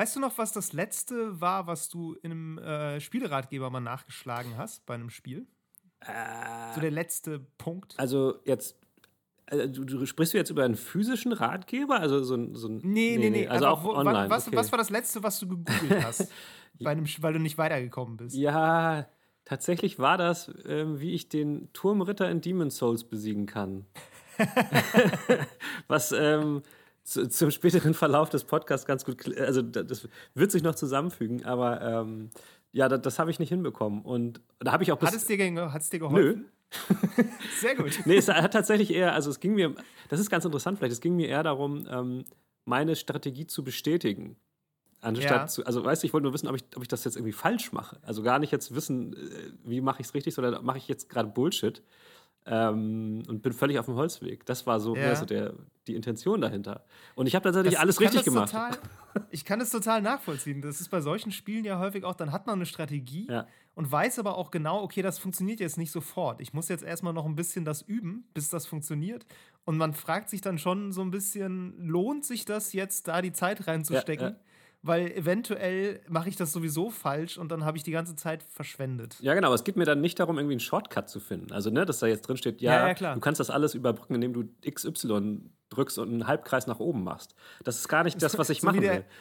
Weißt du noch, was das letzte war, was du in einem äh, Spieleratgeber mal nachgeschlagen hast bei einem Spiel? Äh, so der letzte Punkt. Also jetzt, äh, du, du, sprichst du jetzt über einen physischen Ratgeber? Also so ein. So ein nee, nee, nee. Also auch wo, online. Was, okay. was war das letzte, was du gegoogelt hast, bei einem, weil du nicht weitergekommen bist? Ja, tatsächlich war das, äh, wie ich den Turmritter in Demon's Souls besiegen kann. was. Ähm, zu, zum späteren Verlauf des Podcasts ganz gut, also das wird sich noch zusammenfügen, aber ähm, ja, das, das habe ich nicht hinbekommen. Und da habe ich auch. Hat es dir, hat's dir geholfen? Nö. Sehr gut. nee, es hat tatsächlich eher, also es ging mir, das ist ganz interessant vielleicht, es ging mir eher darum, ähm, meine Strategie zu bestätigen. Anstatt ja. zu, also weißt du, ich wollte nur wissen, ob ich, ob ich das jetzt irgendwie falsch mache. Also gar nicht jetzt wissen, äh, wie mache ich es richtig, sondern mache ich jetzt gerade Bullshit. Ähm, und bin völlig auf dem Holzweg. Das war so, ja. so der, die Intention dahinter. Und ich habe tatsächlich das, alles richtig gemacht. Total, ich kann es total nachvollziehen. Das ist bei solchen Spielen ja häufig auch, dann hat man eine Strategie ja. und weiß aber auch genau, okay, das funktioniert jetzt nicht sofort. Ich muss jetzt erstmal noch ein bisschen das üben, bis das funktioniert. Und man fragt sich dann schon so ein bisschen, lohnt sich das jetzt, da die Zeit reinzustecken? Ja, weil eventuell mache ich das sowieso falsch und dann habe ich die ganze Zeit verschwendet. Ja, genau. Es geht mir dann nicht darum, irgendwie einen Shortcut zu finden. Also, ne, dass da jetzt drin steht, ja, ja, ja du kannst das alles überbrücken, indem du XY drückst und einen Halbkreis nach oben machst. Das ist gar nicht das, was ich so machen der, will.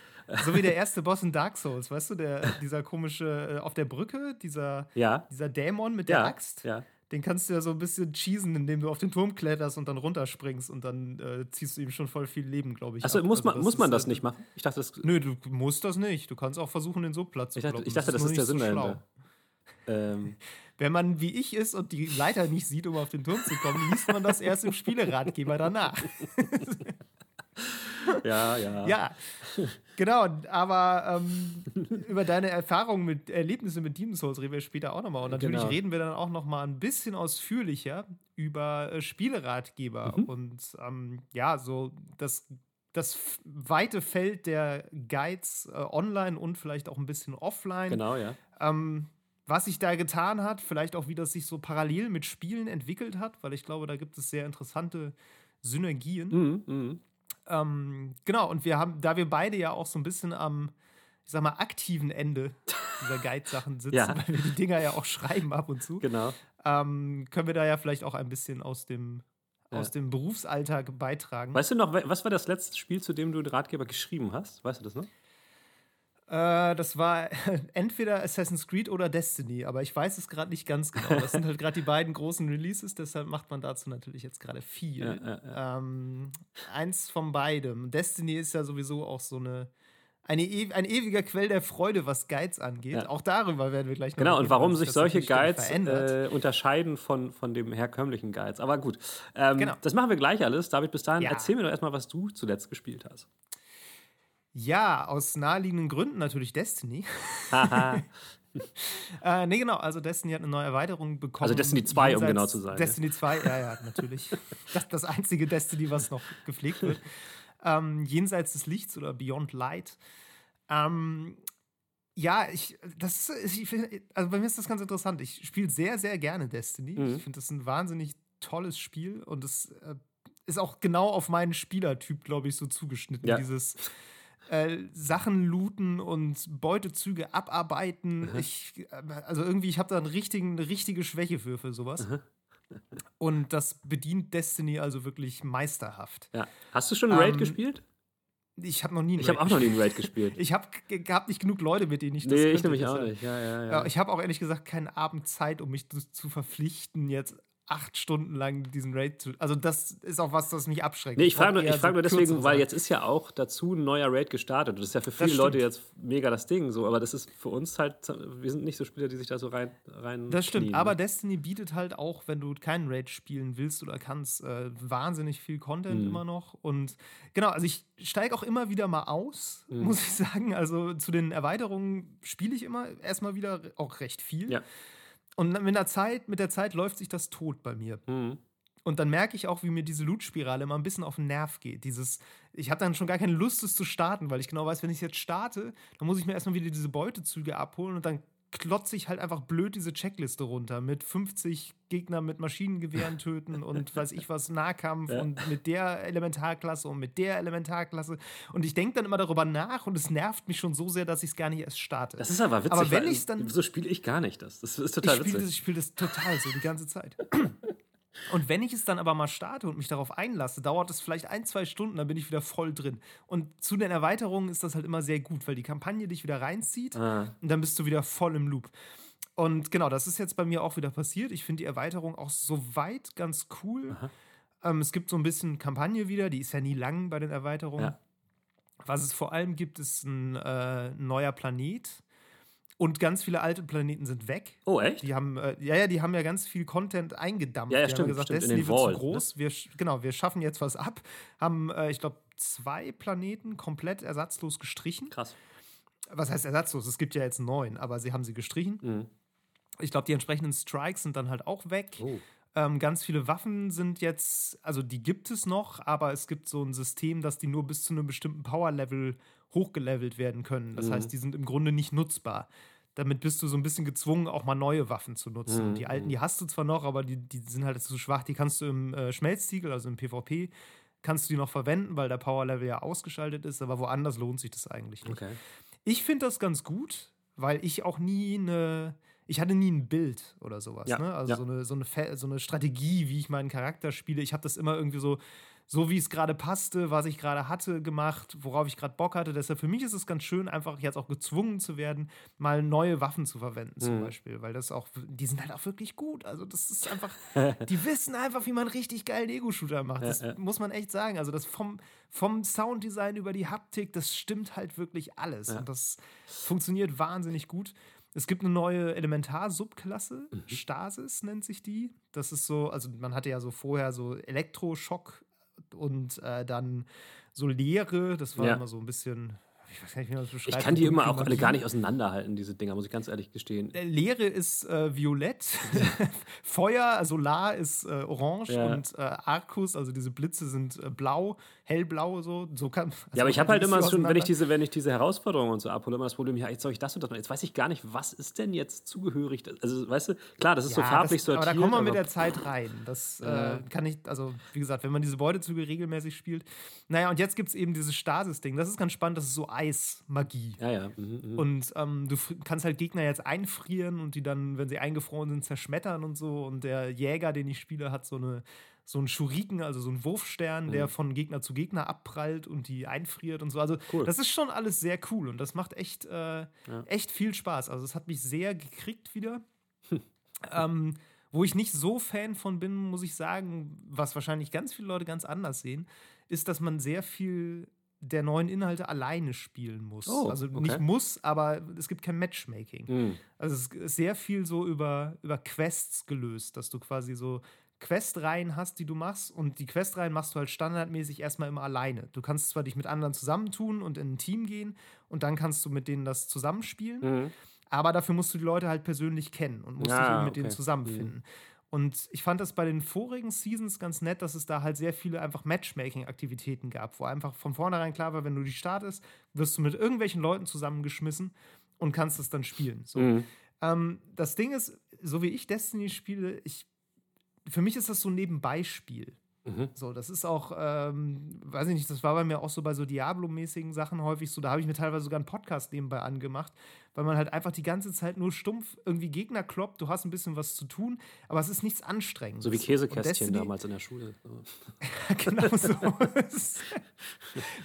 So wie der erste Boss in Dark Souls, weißt du, der, dieser komische äh, auf der Brücke, dieser, ja. dieser Dämon mit der Axt. Ja den kannst du ja so ein bisschen cheesen, indem du auf den Turm kletterst und dann runterspringst und dann äh, ziehst du ihm schon voll viel Leben, glaube ich. Achso, muss man, also, muss man das nicht machen? Ich dachte, das. Nö, du musst das nicht. Du kannst auch versuchen, den so Platz zu Ich dachte, ich dachte das, das ist der Sinn so dahinter. Ähm. Wenn man wie ich ist und die Leiter nicht sieht, um auf den Turm zu kommen, liest man das erst im Spieleratgeber danach. ja, ja. Ja, genau. Aber ähm, über deine Erfahrungen mit Erlebnisse mit Demon's Souls reden wir später auch nochmal. Und natürlich genau. reden wir dann auch nochmal ein bisschen ausführlicher über äh, Spieleratgeber mhm. und ähm, ja, so das das weite Feld der Guides äh, online und vielleicht auch ein bisschen offline. Genau, ja. Ähm, was sich da getan hat, vielleicht auch wie das sich so parallel mit Spielen entwickelt hat, weil ich glaube, da gibt es sehr interessante Synergien. Mhm, mh. Ähm, genau, und wir haben, da wir beide ja auch so ein bisschen am, ich sag mal, aktiven Ende dieser Guide-Sachen sitzen, ja. weil wir die Dinger ja auch schreiben ab und zu, genau. ähm, können wir da ja vielleicht auch ein bisschen aus dem, ja. aus dem Berufsalltag beitragen. Weißt du noch, was war das letzte Spiel, zu dem du den Ratgeber geschrieben hast? Weißt du das noch? Äh, das war entweder Assassin's Creed oder Destiny, aber ich weiß es gerade nicht ganz genau. Das sind halt gerade die beiden großen Releases, deshalb macht man dazu natürlich jetzt gerade viel. Ja, ja, ja. Ähm, eins von beidem. Destiny ist ja sowieso auch so eine. Eine, ein ewiger Quell der Freude, was Guides angeht. Auch darüber werden wir gleich noch Genau, und warum sich solche Guides äh, unterscheiden von, von dem herkömmlichen Guides. Aber gut, ähm, genau. das machen wir gleich alles. David, bis dahin, erzähl mir doch erstmal, was du zuletzt gespielt hast. Ja, aus naheliegenden Gründen natürlich Destiny. äh, nee, genau, also Destiny hat eine neue Erweiterung bekommen. Also Destiny 2, um genau zu sein. Ne? Destiny 2, ja, ja, natürlich. das das einzige Destiny, was noch gepflegt wird. Ähm, jenseits des Lichts oder Beyond Light. Ähm, ja, ich, das ist, ich, also bei mir ist das ganz interessant. Ich spiele sehr, sehr gerne Destiny. Mhm. Ich finde das ein wahnsinnig tolles Spiel und es äh, ist auch genau auf meinen Spielertyp, glaube ich, so zugeschnitten. Ja. Dieses äh, Sachen looten und Beutezüge abarbeiten. Mhm. Ich, also irgendwie, ich habe da einen richtigen, eine richtige Schwäche für, für sowas. Mhm. Und das bedient Destiny also wirklich meisterhaft. Ja. Hast du schon Raid Ähm, gespielt? Ich habe noch nie einen Ich habe Raid auch noch nie einen Raid gespielt. Ich habe gehabt nicht genug Leute, mit denen ich das nee, könnte, ich nämlich auch deshalb. nicht. Ja, ja, ja. Ich habe auch ehrlich gesagt keinen Abend Zeit, um mich zu verpflichten, jetzt acht Stunden lang diesen Raid zu. Also, das ist auch was, das mich abschreckt. Nee, ich frage nur, ich frag so nur deswegen, kürzere weil jetzt ist ja auch dazu ein neuer Raid gestartet. Und das ist ja für viele. Leute jetzt mega das Ding, so, aber das ist für uns halt, wir sind nicht so Spieler, die sich da so rein. rein Das stimmt, knien, aber ne? Destiny bietet halt auch, wenn du keinen Raid spielen willst oder kannst, äh, wahnsinnig viel Content Mhm. immer noch. Und genau, also ich steige auch immer wieder mal aus, Mhm. muss ich sagen. Also zu den Erweiterungen spiele ich immer erstmal wieder auch recht viel. Ja. Und mit der Zeit, mit der Zeit läuft sich das tot bei mir. Mhm. Und dann merke ich auch, wie mir diese Loot-Spirale immer ein bisschen auf den Nerv geht. Dieses, ich habe dann schon gar keine Lust, es zu starten, weil ich genau weiß, wenn ich jetzt starte, dann muss ich mir erstmal wieder diese Beutezüge abholen und dann klotze ich halt einfach blöd diese Checkliste runter mit 50 Gegner mit Maschinengewehren töten und weiß ich was, Nahkampf ja. und mit der Elementarklasse und mit der Elementarklasse. Und ich denke dann immer darüber nach und es nervt mich schon so sehr, dass ich es gar nicht erst starte. Das ist aber witzig. Aber wenn ich dann. So spiele ich gar nicht das. Das ist total ich witzig. Das, ich spiele das total so die ganze Zeit. Und wenn ich es dann aber mal starte und mich darauf einlasse, dauert es vielleicht ein, zwei Stunden, dann bin ich wieder voll drin. Und zu den Erweiterungen ist das halt immer sehr gut, weil die Kampagne dich wieder reinzieht ah. und dann bist du wieder voll im Loop. Und genau, das ist jetzt bei mir auch wieder passiert. Ich finde die Erweiterung auch soweit ganz cool. Ähm, es gibt so ein bisschen Kampagne wieder, die ist ja nie lang bei den Erweiterungen. Ja. Was es vor allem gibt, ist ein äh, neuer Planet und ganz viele alte Planeten sind weg. Oh, echt? Die haben, äh, ja, ja, die haben ja ganz viel Content eingedampft. Ja, ja die stimmt. haben gesagt, stimmt, Destiny wird zu groß. Ne? Wir, genau, wir schaffen jetzt was ab. Haben, äh, ich glaube, zwei Planeten komplett ersatzlos gestrichen. Krass. Was heißt ersatzlos? Es gibt ja jetzt neun, aber sie haben sie gestrichen. Mhm. Ich glaube, die entsprechenden Strikes sind dann halt auch weg. Oh. Ähm, ganz viele Waffen sind jetzt, also die gibt es noch, aber es gibt so ein System, dass die nur bis zu einem bestimmten Power-Level hochgelevelt werden können. Das mhm. heißt, die sind im Grunde nicht nutzbar. Damit bist du so ein bisschen gezwungen, auch mal neue Waffen zu nutzen. Mhm. Die alten, die hast du zwar noch, aber die, die sind halt zu schwach. Die kannst du im äh, Schmelztiegel, also im PvP, kannst du die noch verwenden, weil der Power-Level ja ausgeschaltet ist, aber woanders lohnt sich das eigentlich nicht. Okay. Ich finde das ganz gut, weil ich auch nie eine ich hatte nie ein Bild oder sowas. Ja, ne? Also ja. so, eine, so, eine, so eine Strategie, wie ich meinen Charakter spiele. Ich habe das immer irgendwie so, so wie es gerade passte, was ich gerade hatte, gemacht, worauf ich gerade Bock hatte. Deshalb für mich ist es ganz schön, einfach jetzt auch gezwungen zu werden, mal neue Waffen zu verwenden, zum mhm. Beispiel. Weil das auch, die sind halt auch wirklich gut. Also, das ist einfach, die wissen einfach, wie man richtig geilen Ego-Shooter macht. Das ja, ja. muss man echt sagen. Also, das vom, vom Sounddesign über die Haptik, das stimmt halt wirklich alles. Ja. Und das funktioniert wahnsinnig gut. Es gibt eine neue Elementar-Subklasse, mhm. Stasis nennt sich die. Das ist so, also man hatte ja so vorher so Elektroschock und äh, dann so Leere, das war ja. immer so ein bisschen ich weiß gar nicht, wie man das beschreibt. Ich kann die immer auch alle gar nicht auseinanderhalten, diese Dinger, muss ich ganz ehrlich gestehen. Äh, Leere ist äh, violett, Feuer, Solar ist äh, orange ja. und äh, Arcus, also diese Blitze sind äh, blau, hellblau, so. so kann, also ja, aber ich habe halt immer schon, wenn ich diese, wenn ich diese Herausforderungen und so abhole, immer das Problem, ja, jetzt soll ich das und das machen. Jetzt weiß ich gar nicht, was ist denn jetzt zugehörig? Also, weißt du, klar, das ist ja, so farblich das, sortiert. Aber da kommen wir mit der Zeit rein. Das äh, kann ich, also wie gesagt, wenn man diese Beutezüge regelmäßig spielt. Naja, und jetzt gibt es eben dieses Stasis-Ding. Das ist ganz spannend, das ist so Eismagie. Ja, ja. Mhm, mh. Und ähm, du kannst halt Gegner jetzt einfrieren und die dann, wenn sie eingefroren sind, zerschmettern und so. Und der Jäger, den ich spiele, hat so eine so einen Schuriken, also so einen Wurfstern, mhm. der von Gegner zu Gegner abprallt und die einfriert und so. Also cool. das ist schon alles sehr cool und das macht echt, äh, ja. echt viel Spaß. Also es hat mich sehr gekriegt wieder. Hm. Ähm, wo ich nicht so Fan von bin, muss ich sagen, was wahrscheinlich ganz viele Leute ganz anders sehen, ist, dass man sehr viel der neuen Inhalte alleine spielen muss. Oh, also okay. nicht muss, aber es gibt kein Matchmaking. Mm. Also es ist sehr viel so über, über Quests gelöst, dass du quasi so Questreihen hast, die du machst und die Questreihen machst du halt standardmäßig erstmal immer alleine. Du kannst zwar dich mit anderen zusammentun und in ein Team gehen und dann kannst du mit denen das zusammenspielen, mhm. aber dafür musst du die Leute halt persönlich kennen und musst ah, dich mit okay. denen zusammenfinden. Mhm. Und ich fand das bei den vorigen Seasons ganz nett, dass es da halt sehr viele einfach Matchmaking-Aktivitäten gab, wo einfach von vornherein klar war, wenn du die startest, wirst du mit irgendwelchen Leuten zusammengeschmissen und kannst es dann spielen. So. Mhm. Ähm, das Ding ist, so wie ich Destiny spiele, ich, für mich ist das so ein Nebenbeispiel. Mhm. So, das ist auch, ähm, weiß ich nicht, das war bei mir auch so bei so Diablo-mäßigen Sachen häufig so. Da habe ich mir teilweise sogar einen Podcast nebenbei angemacht, weil man halt einfach die ganze Zeit nur stumpf irgendwie Gegner kloppt. Du hast ein bisschen was zu tun, aber es ist nichts Anstrengendes. So wie Käsekästchen damals in der Schule. genau so.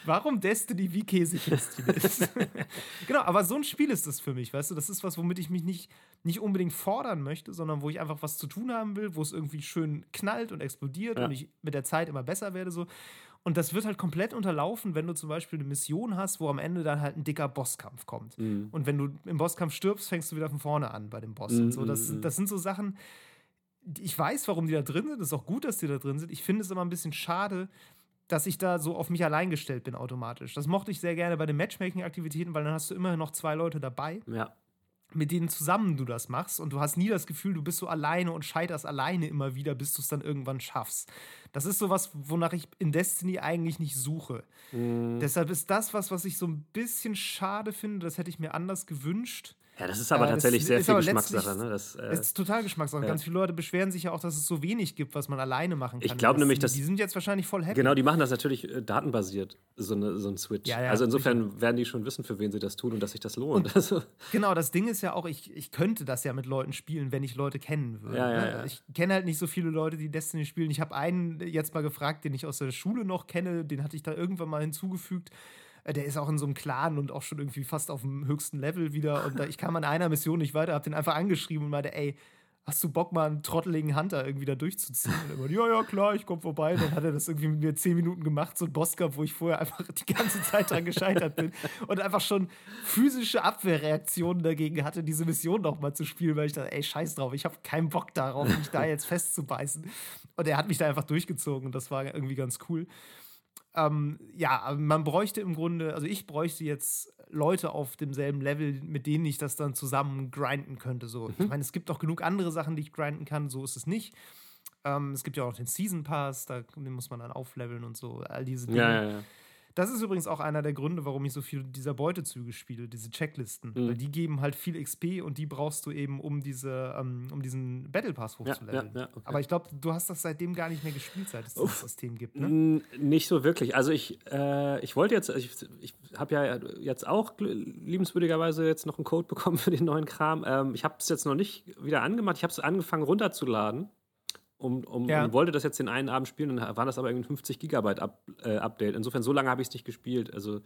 Warum Destiny wie Käsekästchen ist. genau, aber so ein Spiel ist das für mich, weißt du? Das ist was, womit ich mich nicht, nicht unbedingt fordern möchte, sondern wo ich einfach was zu tun haben will, wo es irgendwie schön knallt und explodiert ja. und ich mit der Zeit immer besser werde. So. Und das wird halt komplett unterlaufen, wenn du zum Beispiel eine Mission hast, wo am Ende dann halt ein dicker Bosskampf kommt. Mhm. Und wenn du im Bosskampf stirbst, fängst du wieder von vorne an bei dem Boss. Mhm. Und so. Das, mhm, mhm. das sind so Sachen, ich weiß, warum die da drin sind. Es ist auch gut, dass die da drin sind. Ich finde es immer ein bisschen schade, dass ich da so auf mich allein gestellt bin automatisch. Das mochte ich sehr gerne bei den Matchmaking-Aktivitäten, weil dann hast du immer noch zwei Leute dabei. Ja mit denen zusammen du das machst und du hast nie das Gefühl, du bist so alleine und scheiterst alleine immer wieder, bis du es dann irgendwann schaffst. Das ist sowas, wonach ich in Destiny eigentlich nicht suche. Mhm. Deshalb ist das was, was ich so ein bisschen schade finde, das hätte ich mir anders gewünscht, Ja, das ist aber äh, tatsächlich sehr viel Geschmackssache. Ne? Das, äh, ist total Geschmackssache. Ja. Ganz viele Leute beschweren sich ja auch, dass es so wenig gibt, was man alleine machen kann. Ich glaube nämlich, dass. Die sind jetzt wahrscheinlich voll happy. Genau, die machen das natürlich äh, datenbasiert, so, eine, so ein Switch. Ja, ja, also insofern sicher. werden die schon wissen, für wen sie das tun und dass sich das lohnt. Und, also. Genau, das Ding ist ja auch, ich, ich könnte das ja mit Leuten spielen, wenn ich Leute kennen würde. Ne? Ich kenne halt nicht so viele Leute, die Destiny spielen. Ich habe einen jetzt mal gefragt, den ich aus der Schule noch kenne, den hatte ich da irgendwann mal hinzugefügt. Äh, der ist auch in so einem Clan und auch schon irgendwie fast auf dem höchsten Level wieder. Und da, ich kam an einer Mission nicht weiter, hab den einfach angeschrieben und meinte, ey, hast du Bock, mal einen trotteligen Hunter irgendwie da durchzuziehen? Und er meinte, ja, ja, klar, ich komm vorbei. Dann hat er das irgendwie mit mir zehn Minuten gemacht, so ein Boss gehabt, wo ich vorher einfach die ganze Zeit dran gescheitert bin und einfach schon physische Abwehrreaktionen dagegen hatte, diese Mission noch mal zu spielen, weil ich dachte, ey, scheiß drauf, ich habe keinen Bock darauf, mich da jetzt festzubeißen. Und er hat mich da einfach durchgezogen und das war irgendwie ganz cool. Ähm, ja, man bräuchte im Grunde, also ich bräuchte jetzt Leute auf demselben Level, mit denen ich das dann zusammen grinden könnte. So. Mhm. Ich meine, es gibt auch genug andere Sachen, die ich grinden kann, so ist es nicht. Ähm, es gibt ja auch den Season Pass, da den muss man dann aufleveln und so, all diese Dinge. Ja, ja, ja. Das ist übrigens auch einer der Gründe, warum ich so viel dieser Beutezüge spiele, diese Checklisten. Mhm. Weil die geben halt viel XP und die brauchst du eben, um, diese, ähm, um diesen Battle Pass hochzuleveln. Ja, ja, ja, okay. Aber ich glaube, du hast das seitdem gar nicht mehr gespielt, seit es Uff. das System gibt. Ne? Nicht so wirklich. Also ich, äh, ich wollte jetzt, ich, ich habe ja jetzt auch liebenswürdigerweise jetzt noch einen Code bekommen für den neuen Kram. Ähm, ich habe es jetzt noch nicht wieder angemacht. Ich habe es angefangen runterzuladen um, um, ja. und wollte das jetzt den einen Abend spielen, dann war das aber irgendwie ein 50 Gigabyte Up, äh, Update. Insofern, so lange habe ich es nicht gespielt. Also, äh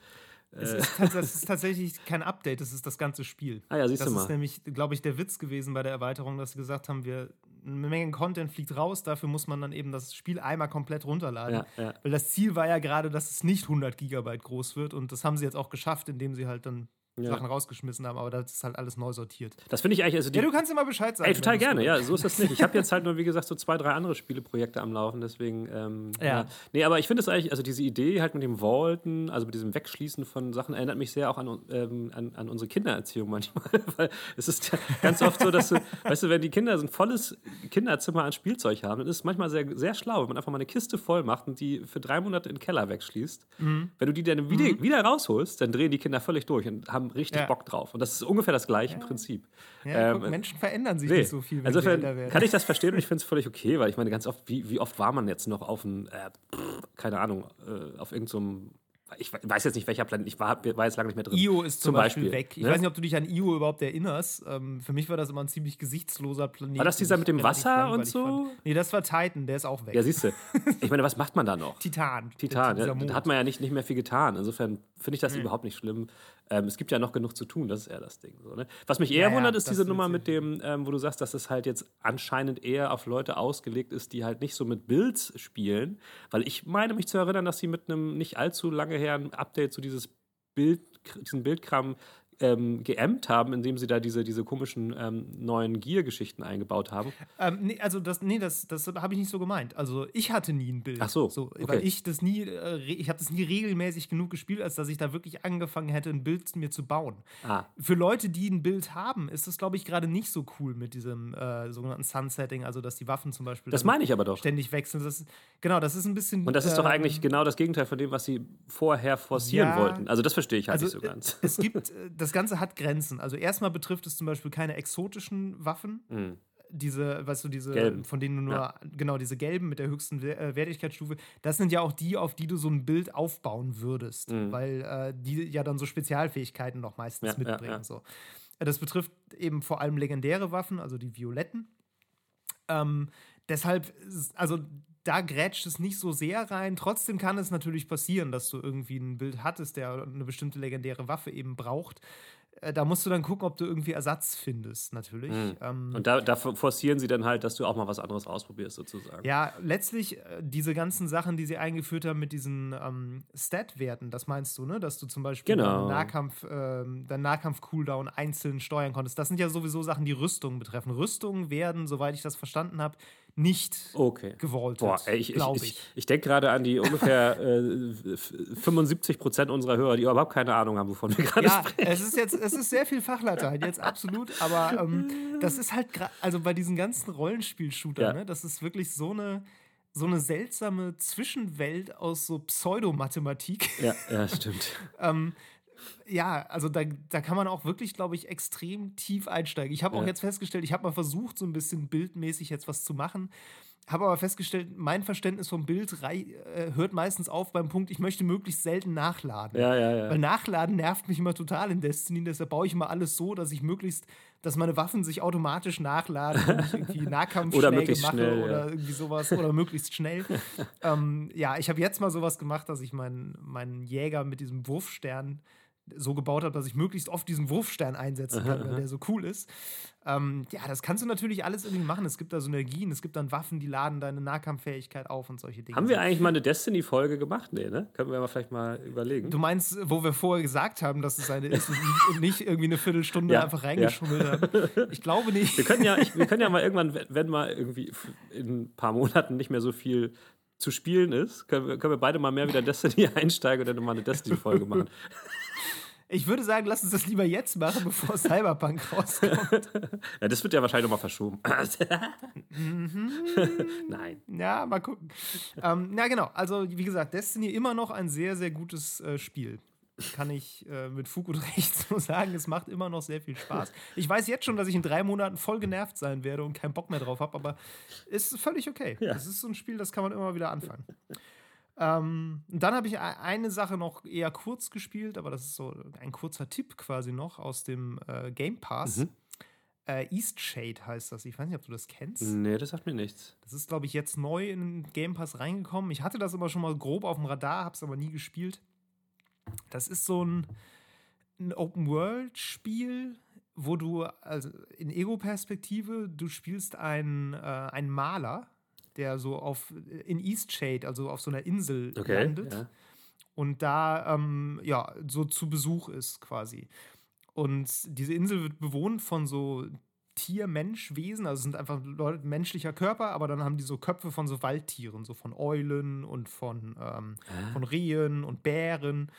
es ist, das ist tatsächlich kein Update, das ist das ganze Spiel. Ah ja, siehst das du mal. Das ist nämlich, glaube ich, der Witz gewesen bei der Erweiterung, dass sie gesagt haben, wir eine Menge Content fliegt raus, dafür muss man dann eben das Spiel einmal komplett runterladen. Ja, ja. Weil das Ziel war ja gerade, dass es nicht 100 Gigabyte groß wird und das haben sie jetzt auch geschafft, indem sie halt dann ja. Sachen rausgeschmissen haben, aber das ist halt alles neu sortiert. Das finde ich eigentlich. Also die, ja, du kannst immer Bescheid sagen. Ey, total gerne, ja, so ist das nicht. Ich habe jetzt halt nur, wie gesagt, so zwei, drei andere Spieleprojekte am Laufen, deswegen. Ähm, ja. ja. Nee, aber ich finde es eigentlich, also diese Idee halt mit dem Vaulten, also mit diesem Wegschließen von Sachen, erinnert mich sehr auch an, ähm, an, an, unsere Kindererziehung manchmal, weil es ist ja ganz oft so, dass du, weißt du, wenn die Kinder so ein volles Kinderzimmer an Spielzeug haben, dann ist es manchmal sehr, sehr schlau, wenn man einfach mal eine Kiste voll macht und die für drei Monate in den Keller wegschließt. Mhm. Wenn du die dann wieder, mhm. wieder rausholst, dann drehen die Kinder völlig durch und haben richtig Bock drauf. Und das ist ungefähr das gleiche ja. Prinzip. Ja, ähm, guck, Menschen verändern sich nee. nicht so viel, wenn Insofern sie älter werden. kann ich das verstehen und ich finde es völlig okay, weil ich meine, ganz oft, wie, wie oft war man jetzt noch auf ein, äh, keine Ahnung, äh, auf irgendeinem so ich weiß jetzt nicht, welcher Planet, ich war, war jetzt lange nicht mehr drin. Io ist zum, zum Beispiel, Beispiel, weg. Ich ne? weiß nicht, ob du dich an Io überhaupt erinnerst. Ähm, für mich war das immer ein ziemlich gesichtsloser Planet. War das dieser mit dem Wasser und so? Fand. Nee, das war Titan, der ist auch weg. Ja, siehst du. Ich meine, was macht man da noch? Titan. Titan, ja, da hat man ja nicht, nicht mehr viel getan. Insofern finde ich das mhm. überhaupt nicht schlimm. Ähm, es gibt ja noch genug zu tun, das ist eher das Ding. So, ne? Was mich eher ja, wundert, ist diese Nummer mit dem, ähm, wo du sagst, dass es halt jetzt anscheinend eher auf Leute ausgelegt ist, die halt nicht so mit Builds spielen. Weil ich meine mich zu erinnern, dass sie mit einem nicht allzu lange her ein Update zu dieses Bild, diesen Bildkram ähm, geämmt haben, indem sie da diese, diese komischen ähm, neuen Gear-Geschichten eingebaut haben. Ähm, nee, also das, nee, das, das habe ich nicht so gemeint. Also ich hatte nie ein Bild. Ach so. so okay. Weil ich das nie, äh, ich habe das nie regelmäßig genug gespielt, als dass ich da wirklich angefangen hätte, ein Bild mir zu bauen. Ah. Für Leute, die ein Bild haben, ist das, glaube ich, gerade nicht so cool mit diesem äh, sogenannten Sunsetting, also dass die Waffen zum Beispiel. Das meine ich aber doch. Ständig wechseln. Das, genau, das ist ein bisschen. Und das ist doch ähm, eigentlich genau das Gegenteil von dem, was sie vorher forcieren ja, wollten. Also das verstehe ich halt also, nicht so ganz. Es gibt, äh, das Ganze hat Grenzen. Also erstmal betrifft es zum Beispiel keine exotischen Waffen. Mhm. Diese, weißt du, diese, gelben. von denen du nur, ja. genau, diese gelben mit der höchsten äh, Wertigkeitsstufe, das sind ja auch die, auf die du so ein Bild aufbauen würdest, mhm. weil äh, die ja dann so Spezialfähigkeiten noch meistens ja, mitbringen. Ja, so. Das betrifft eben vor allem legendäre Waffen, also die violetten. Ähm, deshalb, also da grätscht es nicht so sehr rein. Trotzdem kann es natürlich passieren, dass du irgendwie ein Bild hattest, der eine bestimmte legendäre Waffe eben braucht. Äh, da musst du dann gucken, ob du irgendwie Ersatz findest, natürlich. Mhm. Ähm, und da, da, forcieren sie dann halt, dass du auch mal was anderes ausprobierst, sozusagen. Ja, letztlich äh, diese ganzen Sachen, die sie eingeführt haben mit diesen ähm, Stat-Werten, das meinst du, ne? Dass du zum Beispiel genau. Nahkampf, ähm, deinen Nahkampf-Cooldown einzeln steuern konntest. Das sind ja sowieso Sachen, die Rüstungen betreffen. Rüstungen werden, soweit ich das verstanden habe, nicht okay. gewollt. Boah, ey, ich, ich, ich, ich denke gerade an die ungefähr äh, 75 Prozent unserer Hörer, die überhaupt keine Ahnung haben, wovon wir gerade ja, sprechen. Es ist jetzt, es ist sehr viel Fachlatein, jetzt absolut, aber ähm, das ist halt also bei diesen ganzen Rollenspiel-Shootern, ja. ne, das ist wirklich so eine so eine seltsame Zwischenwelt aus so Pseudomathematik. Ja, ja, stimmt. ähm, ja, also da, da kann man auch wirklich, glaube ich, extrem tief einsteigen. Ich habe auch jetzt festgestellt, ich habe mal versucht, so ein bisschen bildmäßig jetzt was zu machen habe aber festgestellt, mein Verständnis vom Bild äh, hört meistens auf beim Punkt, ich möchte möglichst selten nachladen. Ja, ja, ja. Weil Nachladen nervt mich immer total in Destiny. Deshalb baue ich immer alles so, dass ich möglichst, dass meine Waffen sich automatisch nachladen, wenn ich irgendwie Nahkampfschläge mache schnell, oder ja. irgendwie sowas oder möglichst schnell. ähm, ja, ich habe jetzt mal sowas gemacht, dass ich meinen, meinen Jäger mit diesem Wurfstern so gebaut habe, dass ich möglichst oft diesen Wurfstern einsetzen kann, weil der so cool ist. Ähm, ja, das kannst du natürlich alles irgendwie machen. Es gibt da Synergien, es gibt dann Waffen, die laden deine Nahkampffähigkeit auf und solche Dinge. Haben wir eigentlich mal eine Destiny-Folge gemacht? Nee, ne? Können wir mal vielleicht mal überlegen. Du meinst, wo wir vorher gesagt haben, dass es eine ist und nicht irgendwie eine Viertelstunde ja, einfach reingeschummelt ja. haben? Ich glaube nicht. Wir können, ja, ich, wir können ja mal irgendwann, wenn mal irgendwie in ein paar Monaten nicht mehr so viel zu spielen ist, können wir, können wir beide mal mehr wieder Destiny einsteigen und dann mal eine Destiny-Folge machen. Ich würde sagen, lass uns das lieber jetzt machen, bevor Cyberpunk rauskommt. ja, das wird ja wahrscheinlich nochmal verschoben. Mhm. Nein. Ja, mal gucken. Ähm, na genau, also wie gesagt, Destiny immer noch ein sehr, sehr gutes äh, Spiel. Kann ich äh, mit Fug und Recht so sagen. Es macht immer noch sehr viel Spaß. Ich weiß jetzt schon, dass ich in drei Monaten voll genervt sein werde und keinen Bock mehr drauf habe, aber es ist völlig okay. Es ja. ist so ein Spiel, das kann man immer wieder anfangen. Ähm, dann habe ich e-, eine Sache noch eher kurz gespielt, aber das ist so ein kurzer Tipp quasi noch aus dem äh, Game Pass. Mhm. Äh, East Shade heißt das. Ich weiß nicht, ob du das kennst. Nee, das sagt mir nichts. Das ist, glaube ich, jetzt neu in den Game Pass reingekommen. Ich hatte das immer schon mal grob auf dem Radar, habe es aber nie gespielt. Das ist so ein, ein Open-World-Spiel, wo du also in Ego-Perspektive, du spielst einen, äh, einen Maler der so auf in Eastshade, also auf so einer Insel okay, landet. Ja. Und da ähm, ja so zu Besuch ist quasi. Und diese Insel wird bewohnt von so Tier-Mensch-Wesen, also sind einfach Leute, menschlicher Körper, aber dann haben die so Köpfe von so Waldtieren, so von Eulen und von, ähm, ah. von Rehen und Bären.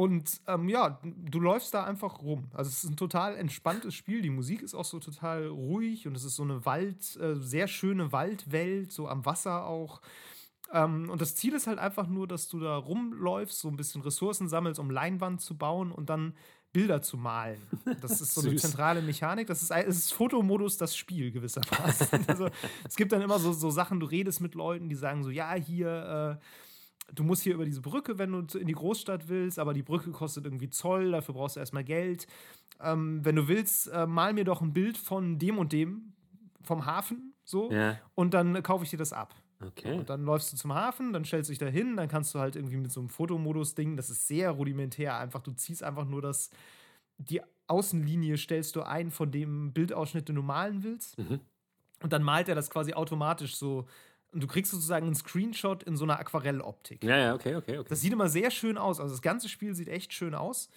Und ähm, ja, du läufst da einfach rum. Also es ist ein total entspanntes Spiel. Die Musik ist auch so total ruhig und es ist so eine Wald, äh, sehr schöne Waldwelt, so am Wasser auch. Ähm, und das Ziel ist halt einfach nur, dass du da rumläufst, so ein bisschen Ressourcen sammelst, um Leinwand zu bauen und dann Bilder zu malen. Das ist so eine zentrale Mechanik. Das ist, es ist Fotomodus das Spiel gewissermaßen. also es gibt dann immer so, so Sachen, du redest mit Leuten, die sagen so, ja, hier äh, du musst hier über diese Brücke, wenn du in die Großstadt willst, aber die Brücke kostet irgendwie Zoll, dafür brauchst du erstmal Geld. Ähm, wenn du willst, äh, mal mir doch ein Bild von dem und dem, vom Hafen, so, ja. und dann kaufe ich dir das ab. Okay. Und dann läufst du zum Hafen, dann stellst du dich da hin, dann kannst du halt irgendwie mit so einem Fotomodus-Ding, das ist sehr rudimentär, einfach, du ziehst einfach nur das, die Außenlinie stellst du ein von dem Bildausschnitt, den du malen willst. Mhm. Und dann malt er das quasi automatisch so und du kriegst sozusagen einen Screenshot in so einer Aquarelloptik. Ja, ja, okay, okay, okay. Das sieht immer sehr schön aus. Also das ganze Spiel sieht echt schön aus.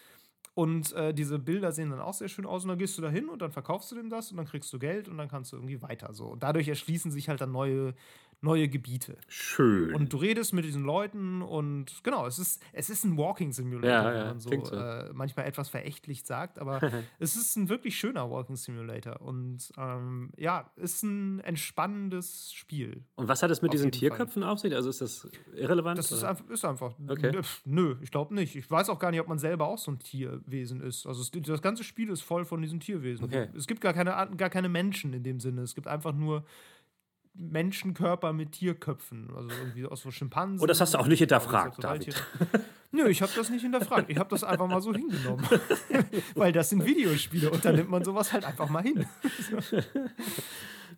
Und äh, diese Bilder sehen dann auch sehr schön aus. Und dann gehst du da hin und dann verkaufst du dem das und dann kriegst du Geld und dann kannst du irgendwie weiter so. Und dadurch erschließen sich halt dann neue neue Gebiete. Schön. Und du redest mit diesen Leuten und genau, es ist, es ist ein Walking Simulator, ja, ja, wenn man so, so. Äh, manchmal etwas verächtlich sagt, aber es ist ein wirklich schöner Walking Simulator und ähm, ja, ist ein entspannendes Spiel. Und was hat es mit diesen Tierköpfen Fall. auf sich? Also ist das irrelevant? Das ist einfach, ist einfach, okay. nö, ich glaube nicht. Ich weiß auch gar nicht, ob man selber auch so ein Tierwesen ist. Also es, das ganze Spiel ist voll von diesen Tierwesen. Okay. Es gibt gar keine, gar keine Menschen in dem Sinne. Es gibt einfach nur Menschenkörper mit Tierköpfen, also irgendwie aus so Schimpansen. Und oh, das hast du auch nicht hinterfragt, David. Nö, ich habe das nicht hinterfragt. Ich habe das einfach mal so hingenommen. Weil das sind Videospiele und da nimmt man sowas halt einfach mal hin.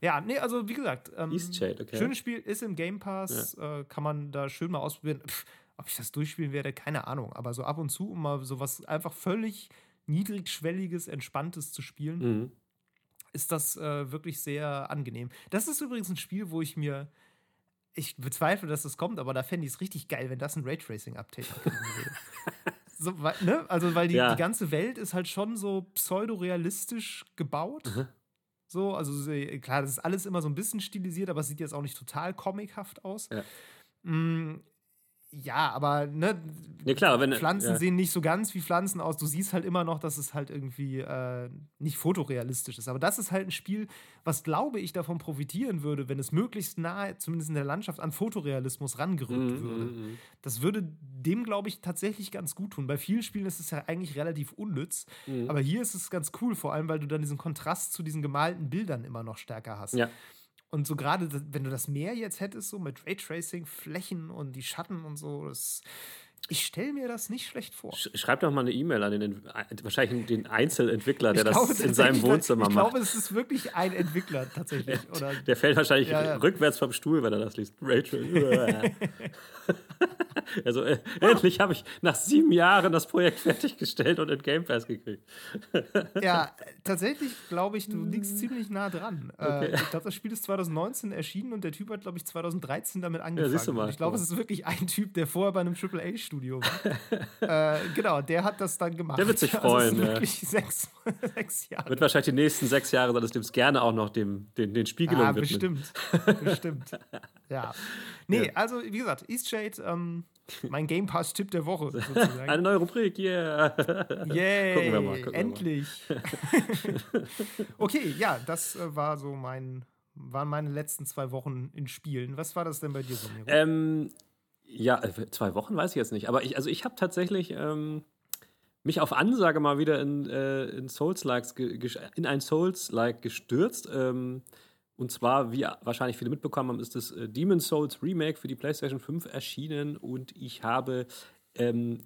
ja, nee, also wie gesagt, ähm, Eastshade, okay. schönes Spiel, ist im Game Pass, ja. äh, kann man da schön mal ausprobieren. Pff, ob ich das durchspielen werde, keine Ahnung. Aber so ab und zu, um mal sowas einfach völlig niedrigschwelliges, entspanntes zu spielen. Mhm ist das äh, wirklich sehr angenehm. Das ist übrigens ein Spiel, wo ich mir ich bezweifle, dass das kommt, aber da fände ich es richtig geil, wenn das ein Raytracing-Update würde. so, weil, ne? Also, weil die, ja. die ganze Welt ist halt schon so pseudorealistisch gebaut. Mhm. So, also klar, das ist alles immer so ein bisschen stilisiert, aber es sieht jetzt auch nicht total comichaft aus. Ja. Mm, ja, aber ne, nee, klar, wenn, Pflanzen ja. sehen nicht so ganz wie Pflanzen aus. Du siehst halt immer noch, dass es halt irgendwie äh, nicht fotorealistisch ist. Aber das ist halt ein Spiel, was, glaube ich, davon profitieren würde, wenn es möglichst nahe, zumindest in der Landschaft, an Fotorealismus rangerückt mm, würde. Mm, mm. Das würde dem, glaube ich, tatsächlich ganz gut tun. Bei vielen Spielen ist es ja eigentlich relativ unnütz. Mm. Aber hier ist es ganz cool, vor allem, weil du dann diesen Kontrast zu diesen gemalten Bildern immer noch stärker hast. Ja. Und so gerade, wenn du das Meer jetzt hättest, so mit Raytracing, Flächen und die Schatten und so, das ich stelle mir das nicht schlecht vor. Schreib doch mal eine E-Mail an den, wahrscheinlich den Einzelentwickler, der glaube, das in seinem Wohnzimmer macht. Ich glaube, es ist wirklich ein Entwickler tatsächlich. Oder? Der fällt wahrscheinlich ja, ja. rückwärts vom Stuhl, wenn er das liest. Rachel. also äh, endlich habe ich nach sieben Jahren das Projekt fertiggestellt und in Game Pass gekriegt. ja, tatsächlich glaube ich, du liegst ziemlich nah dran. Äh, okay. Äh, ich glaube, das Spiel ist 2019 erschienen und der Typ hat, glaube ich, 2013 damit angefangen. Ja, siehst du mal. Und ich glaube, es ist wirklich ein Typ, der vorher bei einem AAA-Studio Studio war. äh, genau, der hat das dann gemacht. Der wird sich also freuen. Also wirklich ja. sechs, sechs Jahre. Wird wahrscheinlich die nächsten sechs Jahre seines Lebens gerne auch noch dem, den, den Spiegelungen ah, widmen. Bestimmt, bestimmt. Ja. Nee, ja. also wie gesagt, Eastshade, ähm, mein Game Pass-Tipp der Woche sozusagen. Eine neue Rubrik, yeah. Yay, gucken wir mal, gucken endlich. okay, ja, das äh, war so mein waren meine letzten zwei Wochen in Spielen. Was war das denn bei dir so? Ähm, ja, äh, zwei Wochen weiß ich jetzt nicht. Aber ich, also ich habe tatsächlich ähm, mich auf Ansage mal wieder in, äh, in Souls-Likes in ein Souls-like gestürzt. Ähm, und zwar, wie wahrscheinlich viele mitbekommen haben, ist das äh, Demon's Souls Remake für die PlayStation 5 erschienen und ich habe ähm,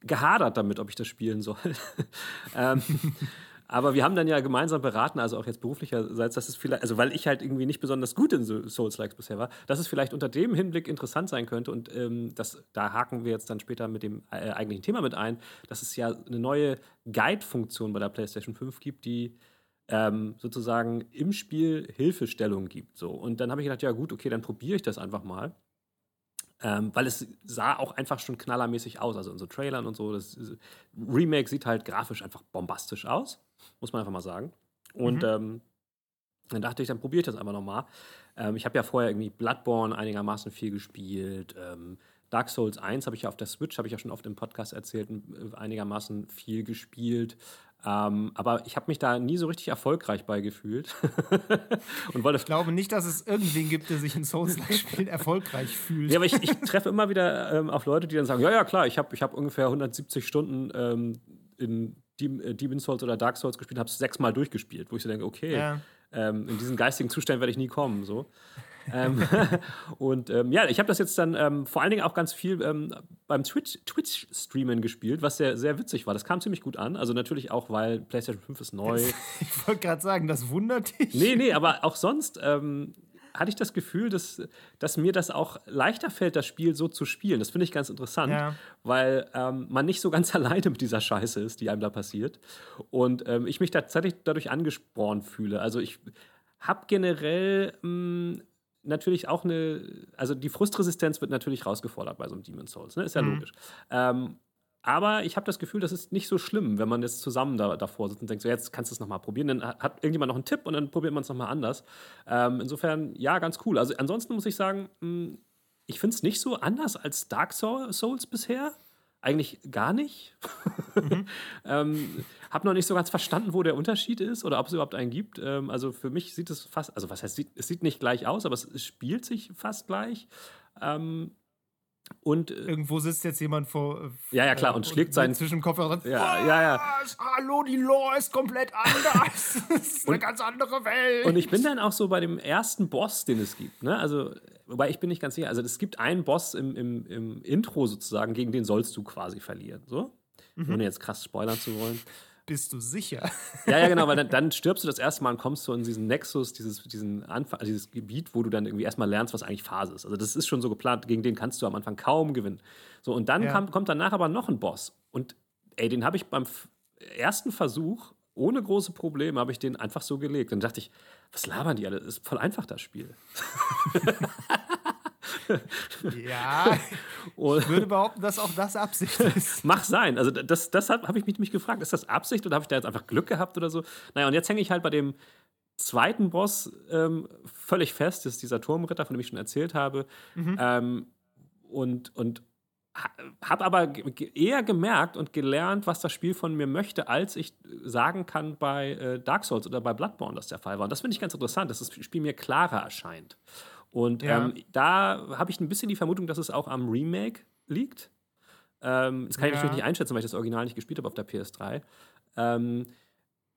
gehadert damit, ob ich das spielen soll. ähm, aber wir haben dann ja gemeinsam beraten, also auch jetzt beruflicherseits, dass es vielleicht, also weil ich halt irgendwie nicht besonders gut in Souls-Likes bisher war, dass es vielleicht unter dem Hinblick interessant sein könnte und ähm, das, da haken wir jetzt dann später mit dem äh, eigentlichen Thema mit ein, dass es ja eine neue Guide-Funktion bei der PlayStation 5 gibt, die ähm, sozusagen im Spiel Hilfestellung gibt. So. Und dann habe ich gedacht, ja gut, okay, dann probiere ich das einfach mal. Ähm, weil es sah auch einfach schon knallermäßig aus, also in so Trailern und so. Das Remake sieht halt grafisch einfach bombastisch aus muss man einfach mal sagen. Und mhm. ähm, dann dachte ich, dann probiere ich das einfach nochmal. Ähm, ich habe ja vorher irgendwie Bloodborne einigermaßen viel gespielt. Ähm, Dark Souls 1 habe ich ja auf der Switch, habe ich ja schon oft im Podcast erzählt, äh, einigermaßen viel gespielt. Ähm, aber ich habe mich da nie so richtig erfolgreich bei gefühlt. und wollte ich glaube nicht, dass es irgendwen gibt, der sich in Souls-like-Spielen erfolgreich fühlt. Ja, aber ich, ich treffe immer wieder ähm, auf Leute, die dann sagen: Ja, ja, klar, ich habe ich hab ungefähr 170 Stunden ähm, in äh, Demon's Souls oder Dark Souls gespielt habe, sechsmal durchgespielt, wo ich so denke, okay, ja. ähm, in diesen geistigen Zustand werde ich nie kommen. So. ähm, und ähm, ja, ich habe das jetzt dann ähm, vor allen Dingen auch ganz viel ähm, beim Twitch-Streamen gespielt, was sehr, sehr witzig war. Das kam ziemlich gut an. Also natürlich auch, weil PlayStation 5 ist neu. ich wollte gerade sagen, das wundert dich. Nee, nee, aber auch sonst ähm, hatte ich das Gefühl, dass, dass mir das auch leichter fällt, das Spiel so zu spielen. Das finde ich ganz interessant, ja. weil ähm, man nicht so ganz alleine mit dieser Scheiße ist, die einem da passiert. Und ähm, ich mich tatsächlich dadurch angespornt fühle. Also ich habe generell mh, hm, natürlich auch eine, also die Frustresistenz wird natürlich rausgefordert bei so einem Demon's Souls, ne? ist ja mhm. logisch. Ähm, aber ich habe das Gefühl, das ist nicht so schlimm, wenn man jetzt zusammen da, davor sitzt und denkt, so jetzt kannst du es nochmal probieren. Dann hat irgendjemand noch einen Tipp und dann probiert man es nochmal anders. Ähm, insofern, ja, ganz cool. Also ansonsten muss ich sagen, hm, ich finde es nicht so anders als Dark Souls bisher. Eigentlich gar nicht. Mhm. ähm, hab noch nicht so ganz verstanden, wo der Unterschied ist oder ob es überhaupt einen gibt. Ähm, also für mich sieht es fast, also was heißt, es sieht nicht gleich aus, aber es spielt sich fast gleich. Ähm, und, äh, Irgendwo sitzt jetzt jemand vor. Äh, ja, ja, klar, und, und schlägt seinen. Zwischen Kopfhörern. Ja, ja, ja. Hallo, die Lore ist komplett anders. das ist und, eine ganz andere Welt. Und ich bin dann auch so bei dem ersten Boss, den es gibt. Ne? Also, wobei ich bin nicht ganz sicher. Also, es gibt einen Boss im, im, im Intro sozusagen, gegen den sollst du quasi verlieren. So? Mhm. Ohne jetzt krass spoilern zu wollen. Bist du sicher? Ja, ja, genau, weil dann, dann, stirbst du das erste Mal und kommst so in diesen Nexus, dieses, diesen Anfang, dieses Gebiet, wo du dann irgendwie erstmal lernst, was eigentlich Phase ist. Also das ist schon so geplant, gegen den kannst du am Anfang kaum gewinnen. So, und dann ja. kam, kommt danach aber noch ein Boss. Und ey, den habe ich beim ersten Versuch, ohne große Probleme, habe ich den einfach so gelegt. Dann dachte ich, was labern die alle? Das ist voll einfach, das Spiel. ja, ich würde behaupten, dass auch das Absicht ist. Mach sein. Also das, das habe ich mich, mich gefragt. Ist das Absicht oder habe ich da jetzt einfach Glück gehabt oder so? Naja, und jetzt hänge ich halt bei dem zweiten Boss ähm, völlig fest. Das ist dieser Turmritter, von dem ich schon erzählt habe. Mhm. Ähm, und, und habe aber eher gemerkt und gelernt, was das Spiel von mir möchte, als ich sagen kann bei äh, Dark Souls oder bei Bloodborne, dass der Fall war. Und das finde ich ganz interessant, dass das Spiel mir klarer erscheint. Und ja. ähm, da habe ich ein bisschen die Vermutung, dass es auch am Remake liegt. Ähm, das kann ja. ich natürlich nicht einschätzen, weil ich das Original nicht gespielt habe auf der PS3. Ähm,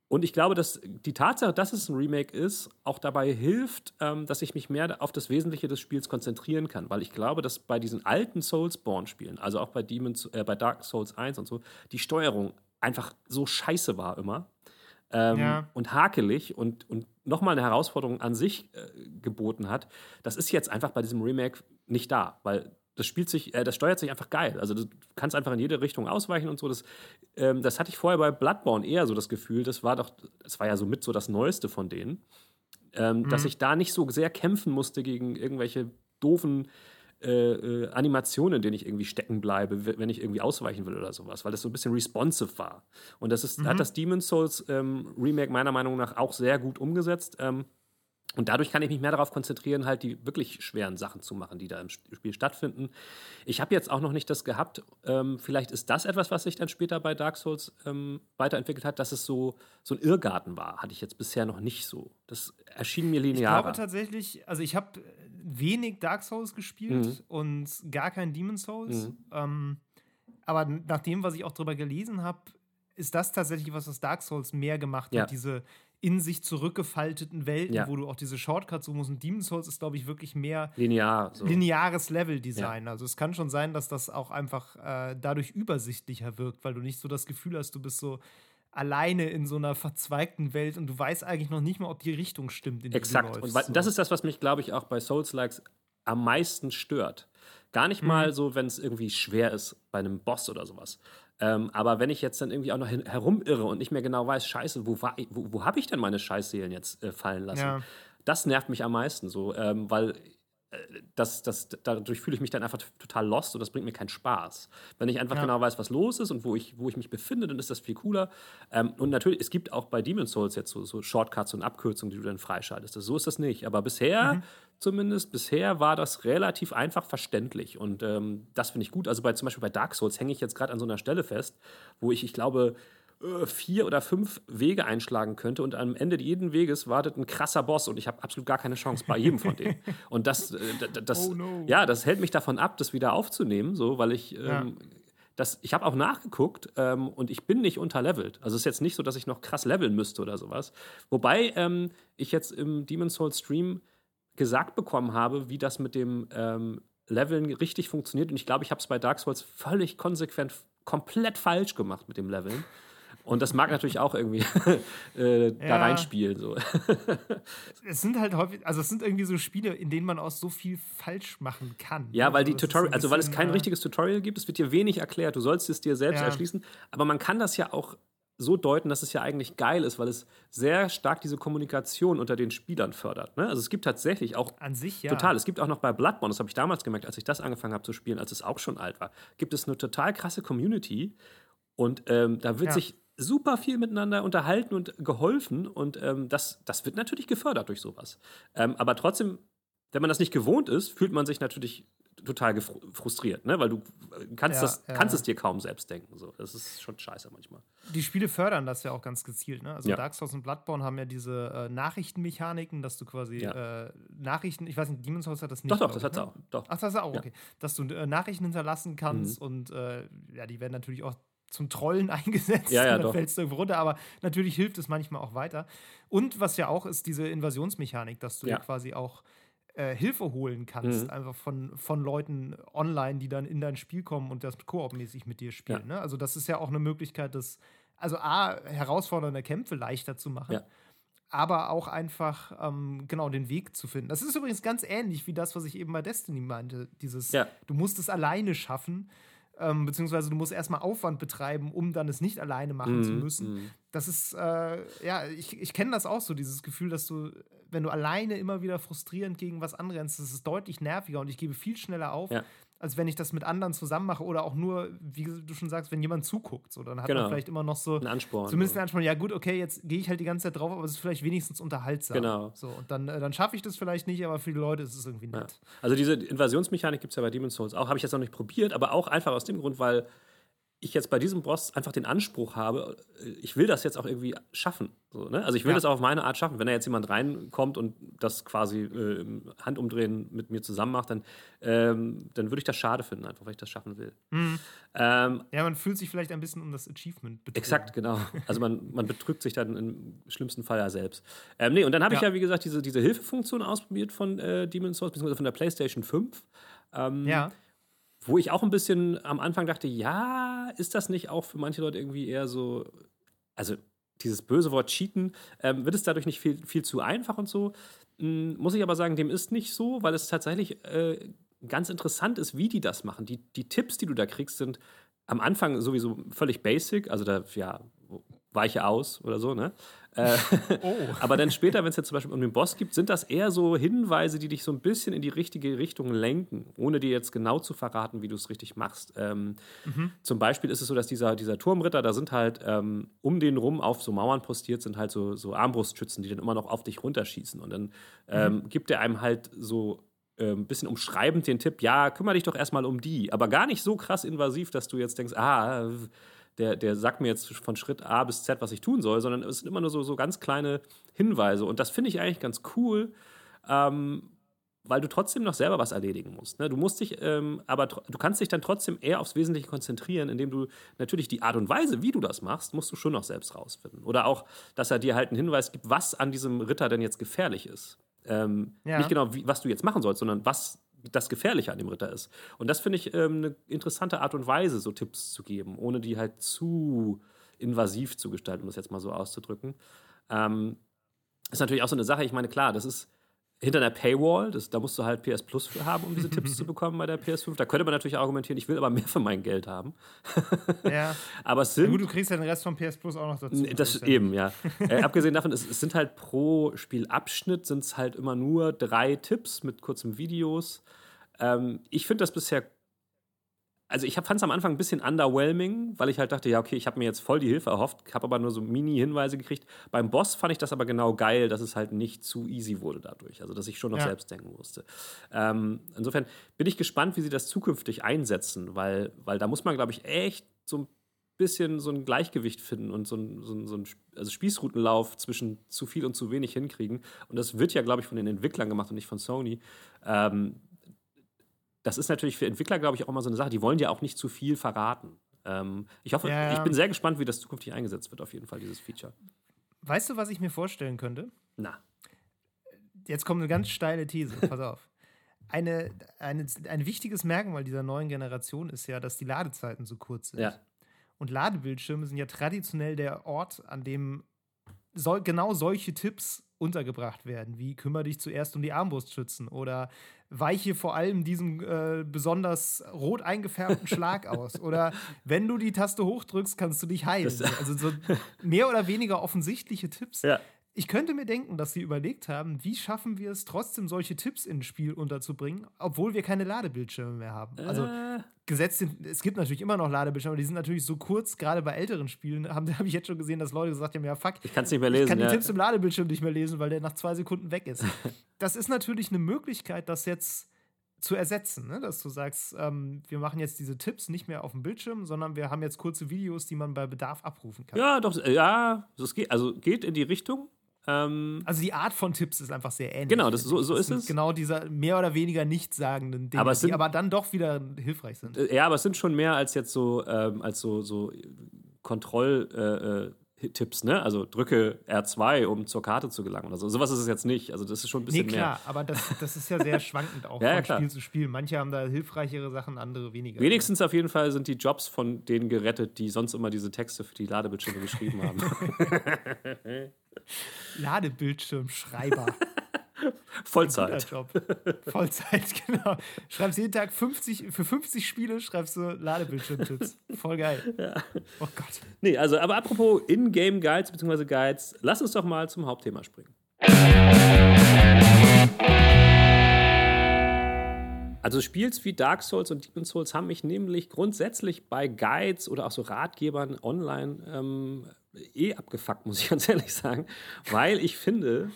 und ich glaube, dass die Tatsache, dass es ein Remake ist, auch dabei hilft, ähm, dass ich mich mehr auf das Wesentliche des Spiels konzentrieren kann. Weil ich glaube, dass bei diesen alten Soulsborne-Spielen, also auch bei, Demon's, äh, bei Dark Souls 1 und so, die Steuerung einfach so scheiße war immer. Ähm, ja. Und hakelig und, und nochmal eine Herausforderung an sich äh, geboten hat. Das ist jetzt einfach bei diesem Remake nicht da, weil das spielt sich, äh, das steuert sich einfach geil. Also du kannst einfach in jede Richtung ausweichen und so. Das, ähm, das hatte ich vorher bei Bloodborne eher so das Gefühl. Das war doch, das war ja so mit so das Neueste von denen, ähm, mhm. dass ich da nicht so sehr kämpfen musste gegen irgendwelche doofen äh, äh, Animationen, in denen ich irgendwie stecken bleibe, wenn ich irgendwie ausweichen will oder sowas, weil das so ein bisschen responsive war. Und das ist, mhm. hat das Demon's Souls ähm, Remake meiner Meinung nach auch sehr gut umgesetzt. Ähm, und dadurch kann ich mich mehr darauf konzentrieren, halt die wirklich schweren Sachen zu machen, die da im Spiel stattfinden. Ich habe jetzt auch noch nicht das gehabt. Ähm, vielleicht ist das etwas, was sich dann später bei Dark Souls ähm, weiterentwickelt hat, dass es so, so ein Irrgarten war. Hatte ich jetzt bisher noch nicht so. Das erschien mir linear. Ich glaube tatsächlich, also ich habe wenig Dark Souls gespielt mhm. und gar kein Demon Souls. Mhm. Ähm, aber nach dem, was ich auch darüber gelesen habe, ist das tatsächlich was, was Dark Souls mehr gemacht ja. hat. Diese in sich zurückgefalteten Welten, ja. wo du auch diese Shortcuts suchen musst. Und Demon's Souls ist, glaube ich, wirklich mehr Linear, so. lineares Level-Design. Ja. Also es kann schon sein, dass das auch einfach äh, dadurch übersichtlicher wirkt, weil du nicht so das Gefühl hast, du bist so alleine in so einer verzweigten Welt und du weißt eigentlich noch nicht mal, ob die Richtung stimmt, in die Exakt. du läufst. Und das ist das, was mich, glaube ich, auch bei Souls-Likes am meisten stört. Gar nicht mhm. mal so, wenn es irgendwie schwer ist bei einem Boss oder sowas, ähm, aber wenn ich jetzt dann irgendwie auch noch herumirre und nicht mehr genau weiß, scheiße, wo, wo, wo habe ich denn meine Scheißseelen jetzt äh, fallen lassen? Ja. Das nervt mich am meisten so, ähm, weil das, das, dadurch fühle ich mich dann einfach total lost und das bringt mir keinen Spaß. Wenn ich einfach ja. genau weiß, was los ist und wo ich, wo ich mich befinde, dann ist das viel cooler. Ähm, und natürlich, es gibt auch bei Demon's Souls jetzt so, so, Shortcuts und Abkürzungen, die du dann freischaltest. So ist das nicht. Aber bisher, mhm. zumindest bisher, war das relativ einfach verständlich. Und ähm, das finde ich gut. Also bei, zum Beispiel bei Dark Souls hänge ich jetzt gerade an so einer Stelle fest, wo ich, ich glaube, vier oder fünf Wege einschlagen könnte und am Ende jeden Weges wartet ein krasser Boss und ich habe absolut gar keine Chance bei jedem von denen. Und das, äh, das, oh no. ja, das hält mich davon ab, das wieder aufzunehmen, so, weil ich ähm, ja. Das, ich habe auch nachgeguckt ähm, und ich bin nicht unterlevelt. Also es ist jetzt nicht so, dass ich noch krass leveln müsste oder sowas. Wobei ähm, ich jetzt im Demon's Souls Stream gesagt bekommen habe, wie das mit dem ähm, Leveln richtig funktioniert. Und ich glaube, ich habe es bei Dark Souls völlig konsequent komplett falsch gemacht mit dem Leveln. Und das mag natürlich auch irgendwie äh, ja. da reinspielen. So. es sind halt häufig, also es sind irgendwie so Spiele, in denen man auch so viel falsch machen kann. Ja, weil also die Tutorial, also weil es kein äh, richtiges Tutorial gibt, es wird dir wenig erklärt, du sollst es dir selbst ja. erschließen. Aber man kann das ja auch so deuten, dass es ja eigentlich geil ist, weil es sehr stark diese Kommunikation unter den Spielern fördert. Ne? Also es gibt tatsächlich auch an sich ja. total. Es gibt auch noch bei Bloodborne, das habe ich damals gemerkt, als ich das angefangen habe zu spielen, als es auch schon alt war, gibt es eine total krasse Community und ähm, da wird ja. sich super viel miteinander unterhalten und geholfen und ähm, das, das wird natürlich gefördert durch sowas. Ähm, aber trotzdem, wenn man das nicht gewohnt ist, fühlt man sich natürlich total frustriert, ne? weil du kannst, ja, das, ja. kannst es dir kaum selbst denken. So. Das ist schon scheiße manchmal. Die Spiele fördern das ja auch ganz gezielt. Ne? Also ja. Dark Souls und Bloodborne haben ja diese äh, Nachrichtenmechaniken, dass du quasi äh, Nachrichten, ich weiß nicht, Demon's Souls hat das nicht. Doch, doch, das hat es ne? auch. Doch. Ach, das hat auch, okay. Dass du äh, Nachrichten hinterlassen kannst mhm. und äh, ja, die werden natürlich auch zum Trollen eingesetzt. Ja, ja, dann fällst du irgendwo runter, aber natürlich hilft es manchmal auch weiter. Und was ja auch ist, diese Invasionsmechanik, dass du ja, quasi auch äh, Hilfe holen kannst, mhm. einfach von, von Leuten online, die dann in dein Spiel kommen und das koop-mäßig mit dir spielen. Ja. Ne? Also, das ist ja auch eine Möglichkeit, das, also A, herausfordernde Kämpfe leichter zu machen. Ja. Aber auch einfach ähm, genau den Weg zu finden. Das ist übrigens ganz ähnlich wie das, was ich eben bei Destiny meinte. Dieses, du musst es alleine schaffen. Ähm, beziehungsweise du musst erstmal Aufwand betreiben, um dann es nicht alleine machen mm, zu müssen. Mm. Das ist, äh, ja, ich, ich kenne das auch so, dieses Gefühl, dass du, wenn du alleine immer wieder frustrierend gegen was anrennst, das ist deutlich nerviger und ich gebe viel schneller auf, ja. Als wenn ich das mit anderen zusammen mache oder auch nur, wie du schon sagst, wenn jemand zuguckt. So, dann hat genau. man vielleicht immer noch so. Ein Ansporn. Zumindest ein Ansporn. Ja, gut, okay, jetzt gehe ich halt die ganze Zeit drauf, aber es ist vielleicht wenigstens unterhaltsam. Genau. So, und dann, äh, dann schaffe ich das vielleicht nicht, aber für die Leute ist es irgendwie nett. Ja. Also diese Invasionsmechanik gibt es ja bei Demon's Souls auch. Habe ich jetzt noch nicht probiert, aber auch einfach aus dem Grund, weil ich jetzt bei diesem Boss einfach den Anspruch habe, ich will das jetzt auch irgendwie schaffen. So, ne? Also ich will ja. das auch auf meine Art schaffen. Wenn da jetzt jemand reinkommt und das quasi äh, im Handumdrehen mit mir zusammen macht, dann, ähm, dann würde ich das schade finden, einfach weil ich das schaffen will. Mhm. Ähm, ja, man fühlt sich vielleicht ein bisschen um das Achievement betrogen. Exakt, genau. Also man, man betrügt sich dann im schlimmsten Fall ja selbst. Ähm, nee, und dann habe ja. ich ja, wie gesagt, diese, diese Hilfefunktion ausprobiert von äh, Demon's Souls, beziehungsweise von der PlayStation 5. Ähm, ja wo ich auch ein bisschen am Anfang dachte, ja, ist das nicht auch für manche Leute irgendwie eher so, also dieses böse Wort Cheaten, ähm, wird es dadurch nicht viel, viel zu einfach und so. Ähm, muss ich aber sagen, dem ist nicht so, weil es tatsächlich äh, ganz interessant ist, wie die das machen. Die, die Tipps, die du da kriegst, sind am Anfang sowieso völlig basic, also da, ja, weiche aus oder so, ne? Äh, oh. aber dann später, wenn es jetzt zum Beispiel um den Boss gibt, sind das eher so Hinweise, die dich so ein bisschen in die richtige Richtung lenken, ohne dir jetzt genau zu verraten, wie du es richtig machst. Ähm, mhm. Zum Beispiel ist es so, dass dieser, dieser Turmritter, da sind halt ähm, um den rum auf so Mauern postiert, sind halt so, so Armbrustschützen, die dann immer noch auf dich runterschießen. Und dann ähm, mhm. gibt er einem halt so ein ähm, bisschen umschreibend den Tipp, ja, kümmere dich doch erstmal um die. Aber gar nicht so krass invasiv, dass du jetzt denkst, ah, der, der sagt mir jetzt von Schritt A bis Z, was ich tun soll, sondern es sind immer nur so, so ganz kleine Hinweise. Und das finde ich eigentlich ganz cool, ähm, weil du trotzdem noch selber was erledigen musst. Ne? Du musst dich, ähm, aber du kannst dich dann trotzdem eher aufs Wesentliche konzentrieren, indem du natürlich die Art und Weise, wie du das machst, musst du schon noch selbst rausfinden. Oder auch, dass er dir halt einen Hinweis gibt, was an diesem Ritter denn jetzt gefährlich ist. Ähm, ja. Nicht genau, wie, was du jetzt machen sollst, sondern was das Gefährliche an dem Ritter ist. Und das finde ich ähm, eine interessante Art und Weise, so Tipps zu geben, ohne die halt zu invasiv zu gestalten, um das jetzt mal so auszudrücken. Ähm, ist natürlich auch so eine Sache, ich meine, klar, das ist hinter der Paywall, das, da musst du halt PS Plus für haben, um diese Tipps zu bekommen bei der PS5. Da könnte man natürlich argumentieren, ich will aber mehr für mein Geld haben. ja. aber es sind. Ja, gut, du kriegst ja den Rest von PS Plus auch noch dazu. Das, das eben, ja. äh, abgesehen davon, es, es, sind halt pro Spielabschnitt sind es halt immer nur drei Tipps mit kurzen Videos. Ähm, ich finde das bisher also ich fand es am Anfang ein bisschen underwhelming, weil ich halt dachte, ja, okay, ich habe mir jetzt voll die Hilfe erhofft, habe aber nur so Mini-Hinweise gekriegt. Beim Boss fand ich das aber genau geil, dass es halt nicht zu easy wurde dadurch. Also, dass ich schon noch ja. selbst denken musste. Ähm, insofern bin ich gespannt, wie sie das zukünftig einsetzen, weil, weil da muss man, glaube ich, echt so ein bisschen so ein Gleichgewicht finden und so ein, so ein, so ein also Spießrutenlauf zwischen zu viel und zu wenig hinkriegen. Und das wird ja, glaube ich, von den Entwicklern gemacht und nicht von Sony. Ähm, das ist natürlich für Entwickler, glaube ich, auch immer so eine Sache. Die wollen ja auch nicht zu viel verraten. Ähm, ich hoffe, ja, ja. ich bin sehr gespannt, wie das zukünftig eingesetzt wird, auf jeden Fall, dieses Feature. Weißt du, was ich mir vorstellen könnte? Na. Jetzt kommt eine ganz steile These, pass auf. Eine, eine, ein wichtiges Merkmal dieser neuen Generation ist ja, dass die Ladezeiten so kurz sind. Ja. Und Ladebildschirme sind ja traditionell der Ort, an dem so, genau solche Tipps untergebracht werden, wie kümmere dich zuerst um die Armbrustschützen oder weiche vor allem diesem äh, besonders rot eingefärbten Schlag aus. Oder wenn du die Taste hochdrückst, kannst du dich heilen. Das, also so mehr oder weniger offensichtliche Tipps. Ja. Ich könnte mir denken, dass sie überlegt haben, wie schaffen wir es trotzdem, solche Tipps ins Spiel unterzubringen, obwohl wir keine Ladebildschirme mehr haben. Also äh. gesetzt, es gibt natürlich immer noch Ladebildschirme, aber die sind natürlich so kurz, gerade bei älteren Spielen, habe hab ich jetzt schon gesehen, dass Leute gesagt haben, ja fuck, ich kann es nicht mehr lesen. Ich kann ja. die Tipps im Ladebildschirm nicht mehr lesen, weil der nach zwei Sekunden weg ist. das ist natürlich eine Möglichkeit, das jetzt zu ersetzen, ne? dass du sagst, ähm, wir machen jetzt diese Tipps nicht mehr auf dem Bildschirm, sondern wir haben jetzt kurze Videos, die man bei Bedarf abrufen kann. Ja, doch, ja, das geht, also geht in die Richtung. Ähm, also die Art von Tipps ist einfach sehr ähnlich. Genau, das, so, so ist es. Genau dieser mehr oder weniger nichtssagenden Dinge, aber sind, die aber dann doch wieder hilfreich sind. Äh, ja, aber es sind schon mehr als jetzt so, ähm, als so, so Kontroll- äh, äh Tipps, ne? Also drücke R2, um zur Karte zu gelangen oder so. Sowas ist es jetzt nicht. Also das ist schon ein bisschen nee, klar, mehr. aber das, das ist ja sehr schwankend auch ja, von ja, Spiel zu Spiel. Manche haben da hilfreichere Sachen, andere weniger. Wenigstens auf jeden Fall sind die Jobs von denen gerettet, die sonst immer diese Texte für die Ladebildschirme geschrieben haben. Ladebildschirmschreiber. Vollzeit. Job. Vollzeit, genau. Schreibst jeden Tag 50, für 50 Spiele schreibst du Ladebildschirmtipps. Voll geil. Ja. Oh Gott. Nee, also, aber apropos In-Game Guides bzw. Guides, lass uns doch mal zum Hauptthema springen. Also Spiels wie Dark Souls und Demon Souls haben mich nämlich grundsätzlich bei Guides oder auch so Ratgebern online ähm, eh abgefuckt, muss ich ganz ehrlich sagen, weil ich finde,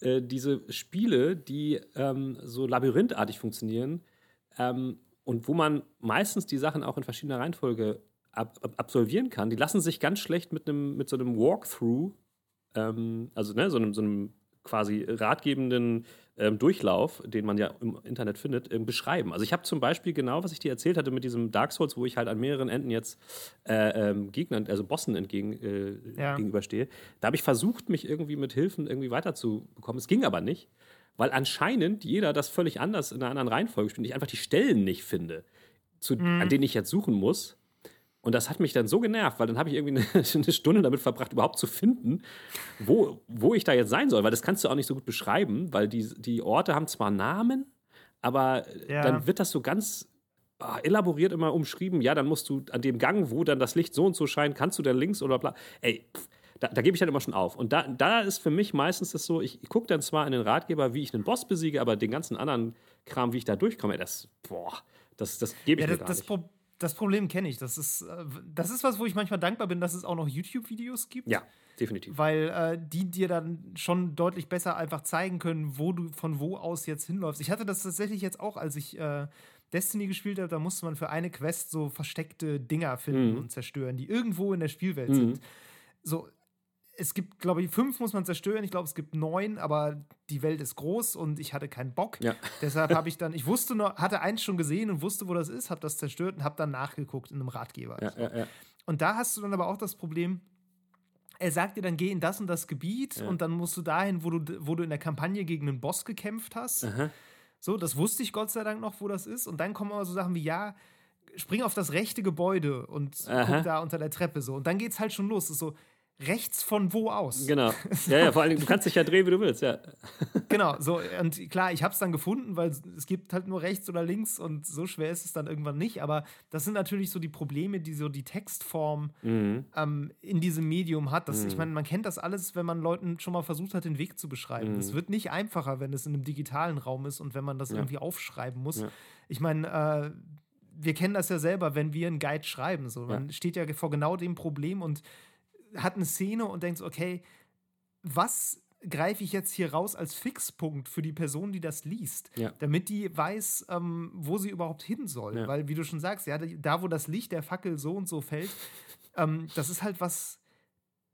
äh, diese Spiele, die ähm, so labyrinthartig funktionieren ähm, und wo man meistens die Sachen auch in verschiedener Reihenfolge ab ab absolvieren kann, die lassen sich ganz schlecht mit, einem, mit so einem Walkthrough, ähm, also ne, so einem, so einem quasi ratgebenden ähm, Durchlauf, den man ja im Internet findet, ähm, beschreiben. Also ich habe zum Beispiel genau, was ich dir erzählt hatte mit diesem Dark Souls, wo ich halt an mehreren Enden jetzt äh, ähm, Gegnern, also Bossen entgegen, äh, ja. gegenüberstehe. Da habe ich versucht, mich irgendwie mit Hilfen irgendwie weiterzubekommen. Es ging aber nicht, weil anscheinend jeder das völlig anders in einer anderen Reihenfolge spielt. Ich einfach die Stellen nicht finde, zu, mhm. an denen ich jetzt suchen muss. Und das hat mich dann so genervt, weil dann habe ich irgendwie eine, eine, Stunde damit verbracht, überhaupt zu finden, wo, wo ich da jetzt sein soll. Weil das kannst du auch nicht so gut beschreiben, weil die, die Orte haben zwar Namen, aber ja. dann wird das so ganz oh, elaboriert immer umschrieben. Ja, dann musst du an dem Gang, wo dann das Licht so und so scheint, kannst du dann links oder bla. Ey, pff, da, da gebe ich dann immer schon auf. Und da, da ist für mich meistens das so, ich, gucke dann zwar in den Ratgeber, wie ich einen Boss besiege, aber den ganzen anderen Kram, wie ich da durchkomme, das, boah, das, das gebe ich ja, mir das, gar nicht. Pro das Problem kenne ich. Das ist, äh, das ist was, wo ich manchmal dankbar bin, dass es auch noch YouTube-Videos gibt. Ja, definitiv. Weil äh, die dir dann schon deutlich besser einfach zeigen können, wo du von wo aus jetzt hinläufst. Ich hatte das tatsächlich jetzt auch, als ich äh, Destiny gespielt habe, da musste man für eine Quest so versteckte Dinger finden mhm. und zerstören, die irgendwo in der Spielwelt mhm. sind. So, es gibt, glaube ich, fünf muss man zerstören. Ich glaube, es gibt neun, aber die Welt ist groß und ich hatte keinen Bock. Ja. Deshalb habe ich dann, ich wusste noch, hatte eins schon gesehen und wusste, wo das ist, habe das zerstört und habe dann nachgeguckt in einem Ratgeber. Ja, so. ja, und da hast du dann aber auch das Problem, er sagt dir dann, geh in das und das Gebiet und dann musst du dahin, wo du, wo du in der Kampagne gegen einen Boss gekämpft hast. Aha. So, das wusste ich Gott sei Dank noch, wo das ist. Und dann kommen aber so Sachen wie, ja, spring auf das rechte Gebäude und Aha. guck da unter der Treppe so. Und dann geht's halt schon los. Es ist so, rechts von wo aus? Genau. Ja, ja, vor allem, du kannst dich ja drehen, wie du willst, ja. genau, so, und klar, ich habe es dann gefunden, weil es gibt halt nur rechts oder links und so schwer ist es dann irgendwann nicht, aber das sind natürlich so die Probleme, die so die Textform mhm. ähm, in diesem Medium hat. Das, mhm. Ich meine, man kennt das alles, wenn man Leuten schon mal versucht hat, den Weg zu beschreiben. Es mhm. wird nicht einfacher, wenn es in einem digitalen Raum ist und wenn man das ja. irgendwie aufschreiben muss. Ja. Ich meine, äh, wir kennen das ja selber, wenn wir einen Guide schreiben. So. Man steht ja vor genau dem Problem und hat eine Szene und denkt, okay, was greife ich jetzt hier raus als Fixpunkt für die Person, die das liest, ja. damit die weiß, ähm, wo sie überhaupt hin soll. Ja. Weil, wie du schon sagst, ja, da, wo das Licht der Fackel so und so fällt, ähm, das ist halt was,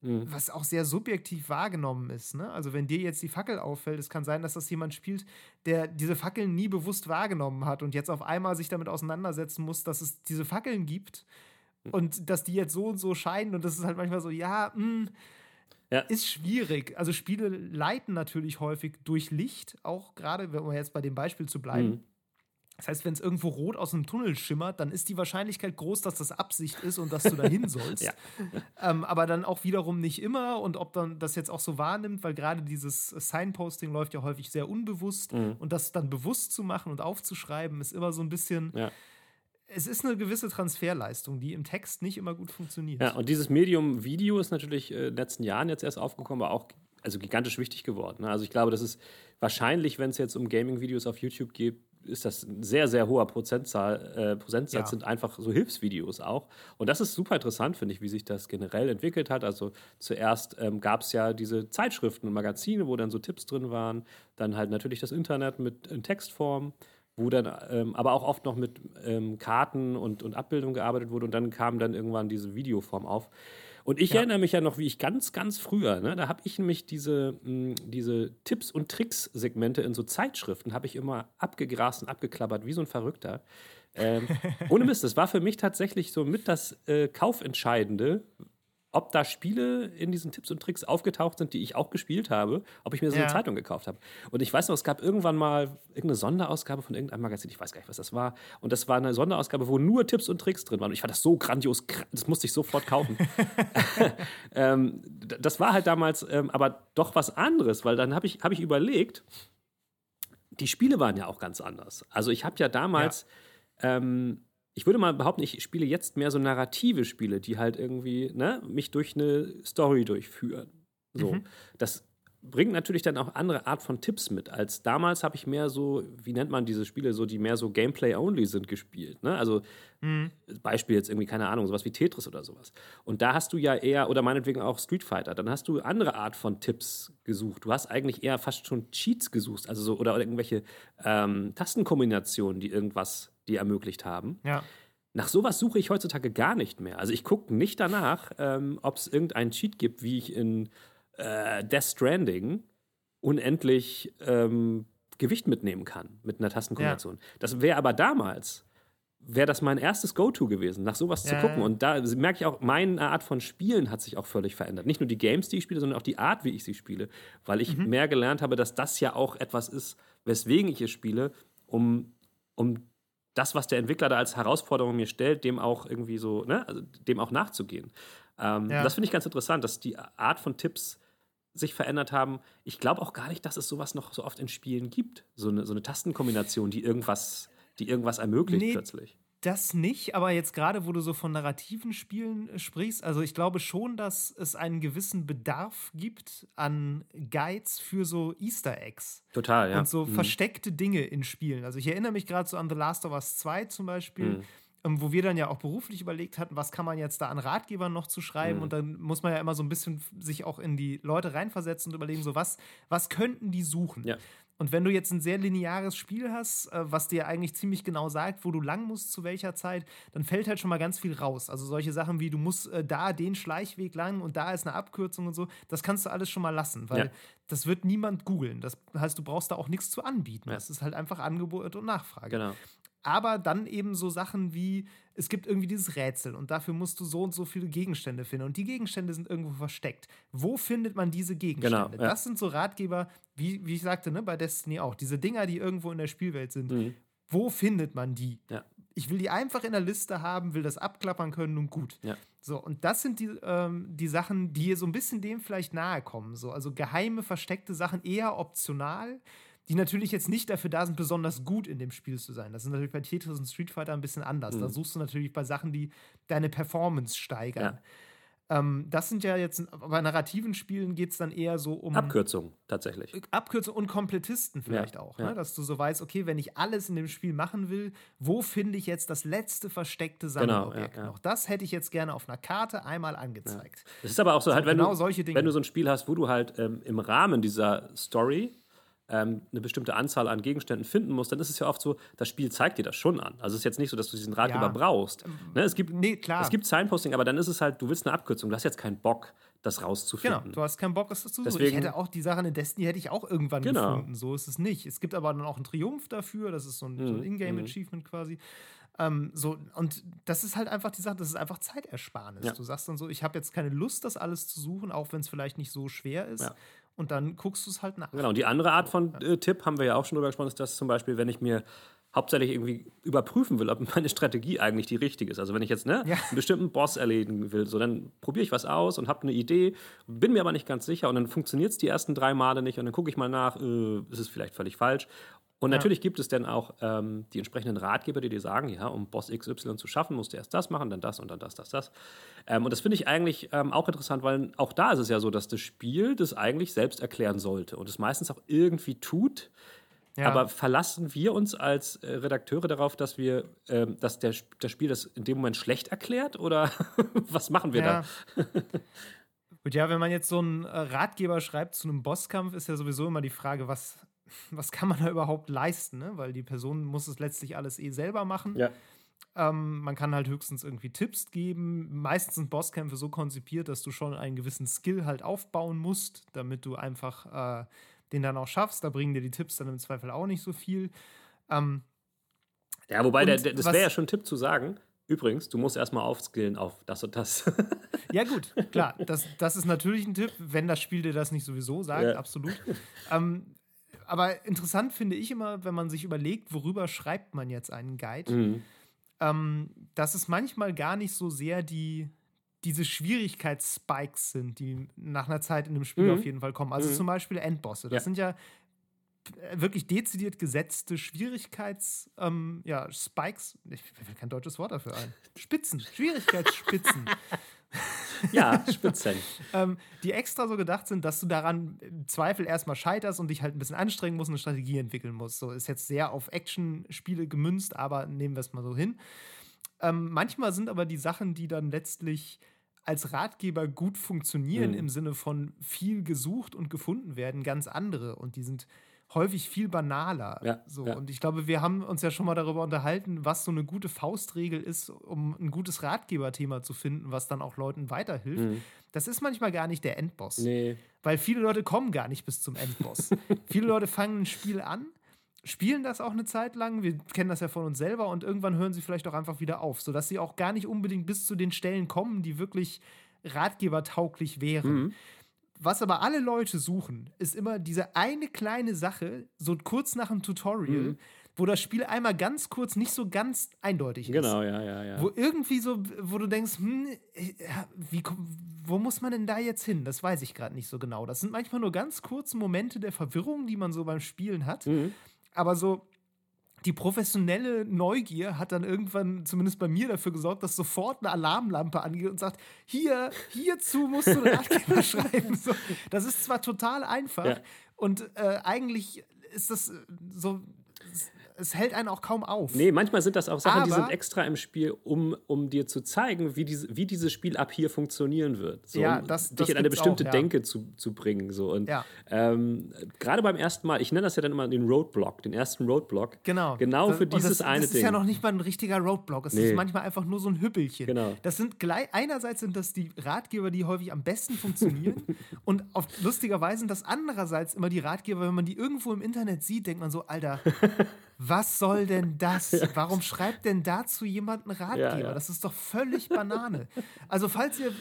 mhm. was auch sehr subjektiv wahrgenommen ist. Ne? Also, wenn dir jetzt die Fackel auffällt, es kann sein, dass das jemand spielt, der diese Fackeln nie bewusst wahrgenommen hat und jetzt auf einmal sich damit auseinandersetzen muss, dass es diese Fackeln gibt und dass die jetzt so und so scheinen und das ist halt manchmal so, ja, mh, hm, ja. ist schwierig. Also Spiele leiten natürlich häufig durch Licht, auch gerade, wenn wir jetzt bei dem Beispiel zu bleiben. Mhm. Das heißt, wenn es irgendwo rot aus einem Tunnel schimmert, dann ist die Wahrscheinlichkeit groß, dass das Absicht ist und dass du dahin sollst. ja. ähm, aber dann auch wiederum nicht immer und ob dann das jetzt auch so wahrnimmt, weil gerade dieses Signposting läuft ja häufig sehr unbewusst mhm. und das dann bewusst zu machen und aufzuschreiben, ist immer so ein bisschen. Ja es ist eine gewisse Transferleistung, die im Text nicht immer gut funktioniert. Ja, und dieses Medium Video ist natürlich äh, in den letzten Jahren jetzt erst aufgekommen, aber auch also gigantisch wichtig geworden. Ne? Also ich glaube, das ist wahrscheinlich, wenn es jetzt um Gaming-Videos auf YouTube geht, ist das ein sehr, sehr hoher Prozentzahl, äh, Prozentsatz ja. sind einfach so Hilfsvideos auch. Und das ist super interessant, finde ich, wie sich das generell entwickelt hat. Also zuerst ähm, gab es ja diese Zeitschriften und Magazine, wo dann so Tipps drin waren. Dann halt natürlich das Internet mit in Textform wo dann ähm, aber auch oft noch mit ähm, Karten und, und Abbildungen gearbeitet wurde und dann kam dann irgendwann diese Videoform auf. Und ich ja. erinnere mich ja noch, wie ich ganz, ganz früher, ne, da habe ich nämlich diese, mh, diese Tipps- und Tricks-Segmente in so Zeitschriften, habe ich immer abgegrast und abgeklappert, wie so ein Verrückter. Ähm, ohne Mist, das war für mich tatsächlich so mit das äh, Kaufentscheidende, ob da Spiele in diesen Tipps und Tricks aufgetaucht sind, die ich auch gespielt habe, ob ich mir so ja. eine Zeitung gekauft habe. Und ich weiß noch, es gab irgendwann mal irgendeine Sonderausgabe von irgendeinem Magazin, ich weiß gar nicht, was das war. Und das war eine Sonderausgabe, wo nur Tipps und Tricks drin waren. Und ich fand das so grandios, das musste ich sofort kaufen. ähm, das war halt damals ähm, aber doch was anderes, weil dann habe ich, hab ich überlegt, die Spiele waren ja auch ganz anders. Also ich habe ja damals ja. Ähm, ich würde mal behaupten, ich spiele jetzt mehr so narrative Spiele, die halt irgendwie ne, mich durch eine Story durchführen. So. Mhm. Das bringt natürlich dann auch andere Art von Tipps mit. Als damals habe ich mehr so, wie nennt man diese Spiele, so die mehr so Gameplay-only sind gespielt. Ne? Also mhm. Beispiel jetzt irgendwie, keine Ahnung, sowas wie Tetris oder sowas. Und da hast du ja eher, oder meinetwegen auch Street Fighter, dann hast du andere Art von Tipps gesucht. Du hast eigentlich eher fast schon Cheats gesucht, also so, oder irgendwelche ähm, Tastenkombinationen, die irgendwas dir ermöglicht haben. Ja. Nach sowas suche ich heutzutage gar nicht mehr. Also ich gucke nicht danach, ähm, ob es irgendeinen Cheat gibt, wie ich in äh, Death Stranding unendlich ähm, Gewicht mitnehmen kann mit einer Tastenkombination. Ja. Das wäre aber damals, wäre das mein erstes Go-To gewesen, nach sowas ja, zu gucken. Und da merke ich auch, meine Art von Spielen hat sich auch völlig verändert. Nicht nur die Games, die ich spiele, sondern auch die Art, wie ich sie spiele. Weil ich mhm. mehr gelernt habe, dass das ja auch etwas ist, weswegen ich es spiele, um, um das, was der Entwickler da als Herausforderung mir stellt, dem auch irgendwie so, ne, also dem auch nachzugehen. Ähm, ja. Das finde ich ganz interessant, dass die Art von Tipps sich verändert haben. Ich glaube auch gar nicht, dass es sowas noch so oft in Spielen gibt. So eine, so eine Tastenkombination, die irgendwas, die irgendwas ermöglicht nee, plötzlich. Das nicht, aber jetzt gerade, wo du so von narrativen Spielen äh, sprichst, also ich glaube schon, dass es einen gewissen Bedarf gibt an Guides für so Easter Eggs. Total, ja. Und so mhm. versteckte Dinge in Spielen. Also ich erinnere mich gerade so an The Last of Us 2 zum Beispiel. Mhm wo wir dann ja auch beruflich überlegt hatten, was kann man jetzt da an Ratgebern noch zu schreiben. Mhm. Und dann muss man ja immer so ein bisschen sich auch in die Leute reinversetzen und überlegen, so was, was könnten die suchen? Ja. Und wenn du jetzt ein sehr lineares Spiel hast, äh, was dir eigentlich ziemlich genau sagt, wo du lang musst, zu welcher Zeit, dann fällt halt schon mal ganz viel raus. Also solche Sachen wie, du musst äh, da den Schleichweg lang und da ist eine Abkürzung und so, das kannst du alles schon mal lassen, weil ja. das wird niemand googeln. Das heißt, du brauchst da auch nichts zu anbieten. Ja. Das ist halt einfach Angebot und Nachfrage. Genau aber dann eben so Sachen wie, es gibt irgendwie dieses Rätsel und dafür musst du so und so viele Gegenstände finden und die Gegenstände sind irgendwo versteckt. Wo findet man diese Gegenstände? Genau, ja. Das sind so Ratgeber, wie, wie ich sagte, ne, bei Destiny auch, diese Dinger, die irgendwo in der Spielwelt sind. Mhm. Wo findet man die? Ja. Ich will die einfach in der Liste haben, will das abklappern können und gut. Ja. So, und das sind die, ähm, die Sachen, die so ein bisschen dem vielleicht nahe kommen. So, also geheime, versteckte Sachen eher optional die natürlich jetzt nicht dafür da sind, besonders gut in dem Spiel zu sein. Das ist natürlich bei Tetris und Street Fighter ein bisschen anders. Mhm. Da suchst du natürlich bei Sachen, die deine Performance steigern. Ja. Ähm, das sind ja jetzt, bei narrativen Spielen geht es dann eher so um. Abkürzung, tatsächlich. Abkürzung und Komplettisten vielleicht ja, auch. Ne? Dass du so weißt, okay, wenn ich alles in dem Spiel machen will, wo finde ich jetzt das letzte versteckte genau, Sammelobjekt genau, ja, noch? Das hätte ich jetzt gerne auf einer Karte einmal angezeigt. Das ist aber auch so, halt, wenn, genau du, wenn du so ein Spiel hast, wo du halt ähm, im Rahmen dieser Story ähm, eine bestimmte Anzahl an Gegenständen finden musst, dann ist es ja oft so, das Spiel zeigt dir das schon an. Also es ist jetzt nicht so, dass du diesen Ratgeber ja. brauchst. Ne? Es gibt, nee, klar. es gibt Signposting, aber dann ist es halt, du willst eine Abkürzung, du hast jetzt keinen Bock, das rauszufinden. Genau, du hast keinen Bock, das zu suchen. Ich hätte auch die Sachen in Destiny hätte ich auch irgendwann genau. gefunden. So ist es nicht. Es gibt aber dann auch einen Triumph dafür, das ist so ein, mhm. so ein mhm. Ingame-Achievement mhm. quasi. Ähm, so, und das ist halt einfach die Sache, das ist einfach Zeitersparnis. Ja. Du sagst dann so, ich habe jetzt keine Lust, das alles zu suchen, auch wenn es vielleicht nicht so schwer ist. Ja und dann guckst du es halt nach. Genau, die andere Art von äh, Tipp haben wir ja auch schon drüber gesprochen, ist das zum Beispiel, wenn ich mir hauptsächlich irgendwie überprüfen will, ob meine Strategie eigentlich die richtige ist. Also wenn ich jetzt ne, ja. einen bestimmten Boss erledigen will, so dann probiere ich was aus und habe eine Idee, bin mir aber nicht ganz sicher und dann funktioniert es die ersten drei Male nicht und dann gucke ich mal nach, äh, ist es vielleicht völlig falsch und ja. natürlich gibt es dann auch ähm, die entsprechenden Ratgeber, die dir sagen, ja, um Boss XY zu schaffen, musst du erst das machen, dann das und dann das, das, das. Ähm, und das finde ich eigentlich ähm, auch interessant, weil auch da ist es ja so, dass das Spiel das eigentlich selbst erklären sollte und es meistens auch irgendwie tut. Ja. Aber verlassen wir uns als äh, Redakteure darauf, dass wir, äh, dass der, das Spiel das in dem Moment schlecht erklärt oder was machen wir ja. da? Gut, ja, wenn man jetzt so einen äh, Ratgeber schreibt zu einem Bosskampf, ist ja sowieso immer die Frage, was, was kann man da überhaupt leisten, ne? weil die Person muss es letztlich alles eh selber machen. Ja. Ähm, man kann halt höchstens irgendwie Tipps geben. Meistens sind Bosskämpfe so konzipiert, dass du schon einen gewissen Skill halt aufbauen musst, damit du einfach äh, den dann auch schaffst. Da bringen dir die Tipps dann im Zweifel auch nicht so viel. Ähm, ja, wobei, der, der, das wäre ja schon ein Tipp zu sagen. Übrigens, du musst erstmal aufskillen auf das und das. ja, gut, klar. Das, das ist natürlich ein Tipp, wenn das Spiel dir das nicht sowieso sagt, ja. absolut. Ähm, aber interessant finde ich immer, wenn man sich überlegt, worüber schreibt man jetzt einen Guide, mhm. ähm, dass es manchmal gar nicht so sehr die, diese Schwierigkeitsspikes sind, die nach einer Zeit in dem Spiel mhm. auf jeden Fall kommen. Also mhm. zum Beispiel Endbosse. Das ja. sind ja wirklich dezidiert gesetzte Schwierigkeits, ähm, ja, Spikes, ich will kein deutsches Wort dafür ein. Spitzen, Schwierigkeitsspitzen. ja, Spitzen. ähm, die extra so gedacht sind, dass du daran im Zweifel erstmal scheiterst und dich halt ein bisschen anstrengen musst und eine Strategie entwickeln musst. So ist jetzt sehr auf Action-Spiele gemünzt, aber nehmen wir es mal so hin. Ähm, manchmal sind aber die Sachen, die dann letztlich als Ratgeber gut funktionieren, mhm. im Sinne von viel gesucht und gefunden werden, ganz andere. Und die sind häufig viel banaler. Ja, so. Ja. Und ich glaube, wir haben uns ja schon mal darüber unterhalten, was so eine gute Faustregel ist, um ein gutes Ratgeberthema zu finden, was dann auch Leuten weiterhilft. Mhm. Das ist manchmal gar nicht der Endboss. Nee. Weil viele Leute kommen gar nicht bis zum Endboss. viele Leute fangen ein Spiel an, spielen das auch eine Zeit lang. Wir kennen das ja von uns selber und irgendwann hören sie vielleicht auch einfach wieder auf, sodass sie auch gar nicht unbedingt bis zu den Stellen kommen, die wirklich ratgebertauglich wären. Mhm was aber alle Leute suchen, ist immer diese eine kleine Sache, so kurz nach dem Tutorial, mhm. wo das Spiel einmal ganz kurz nicht so ganz eindeutig ist. Genau, ja, ja, ja. Wo irgendwie so, wo du denkst, hm, wie, wo muss man denn da jetzt hin? Das weiß ich gerade nicht so genau. Das sind manchmal nur ganz kurze Momente der Verwirrung, die man so beim Spielen hat. Mhm. Aber so, die professionelle Neugier hat dann irgendwann, zumindest bei mir, dafür gesorgt, dass sofort eine Alarmlampe angeht und sagt: Hier, hierzu musst du einen Ratgeber schreiben. So, das ist zwar total einfach ja. und äh, eigentlich ist das so es hält einen auch kaum auf. Nee, manchmal sind das auch Sachen, Aber die sind extra im Spiel, um, um dir zu zeigen, wie, diese, wie dieses Spiel ab hier funktionieren wird. So, ja, um das, dich in eine bestimmte auch, ja. Denke zu, zu bringen. So. Und ja. ähm, gerade beim ersten Mal, ich nenne das ja dann immer den Roadblock, den ersten Roadblock. Genau. Genau für dieses das, eine Ding. Das ist ja noch nicht mal ein richtiger Roadblock. Es nee. ist manchmal einfach nur so ein Hüppelchen. Genau. Das sind gleich, einerseits sind das die Ratgeber, die häufig am besten funktionieren. und auf lustigerweise sind das andererseits immer die Ratgeber, wenn man die irgendwo im Internet sieht, denkt man so, Alter, was soll denn das? Warum schreibt denn dazu jemand einen Ratgeber? Ja, ja. Das ist doch völlig Banane. Also, falls ihr,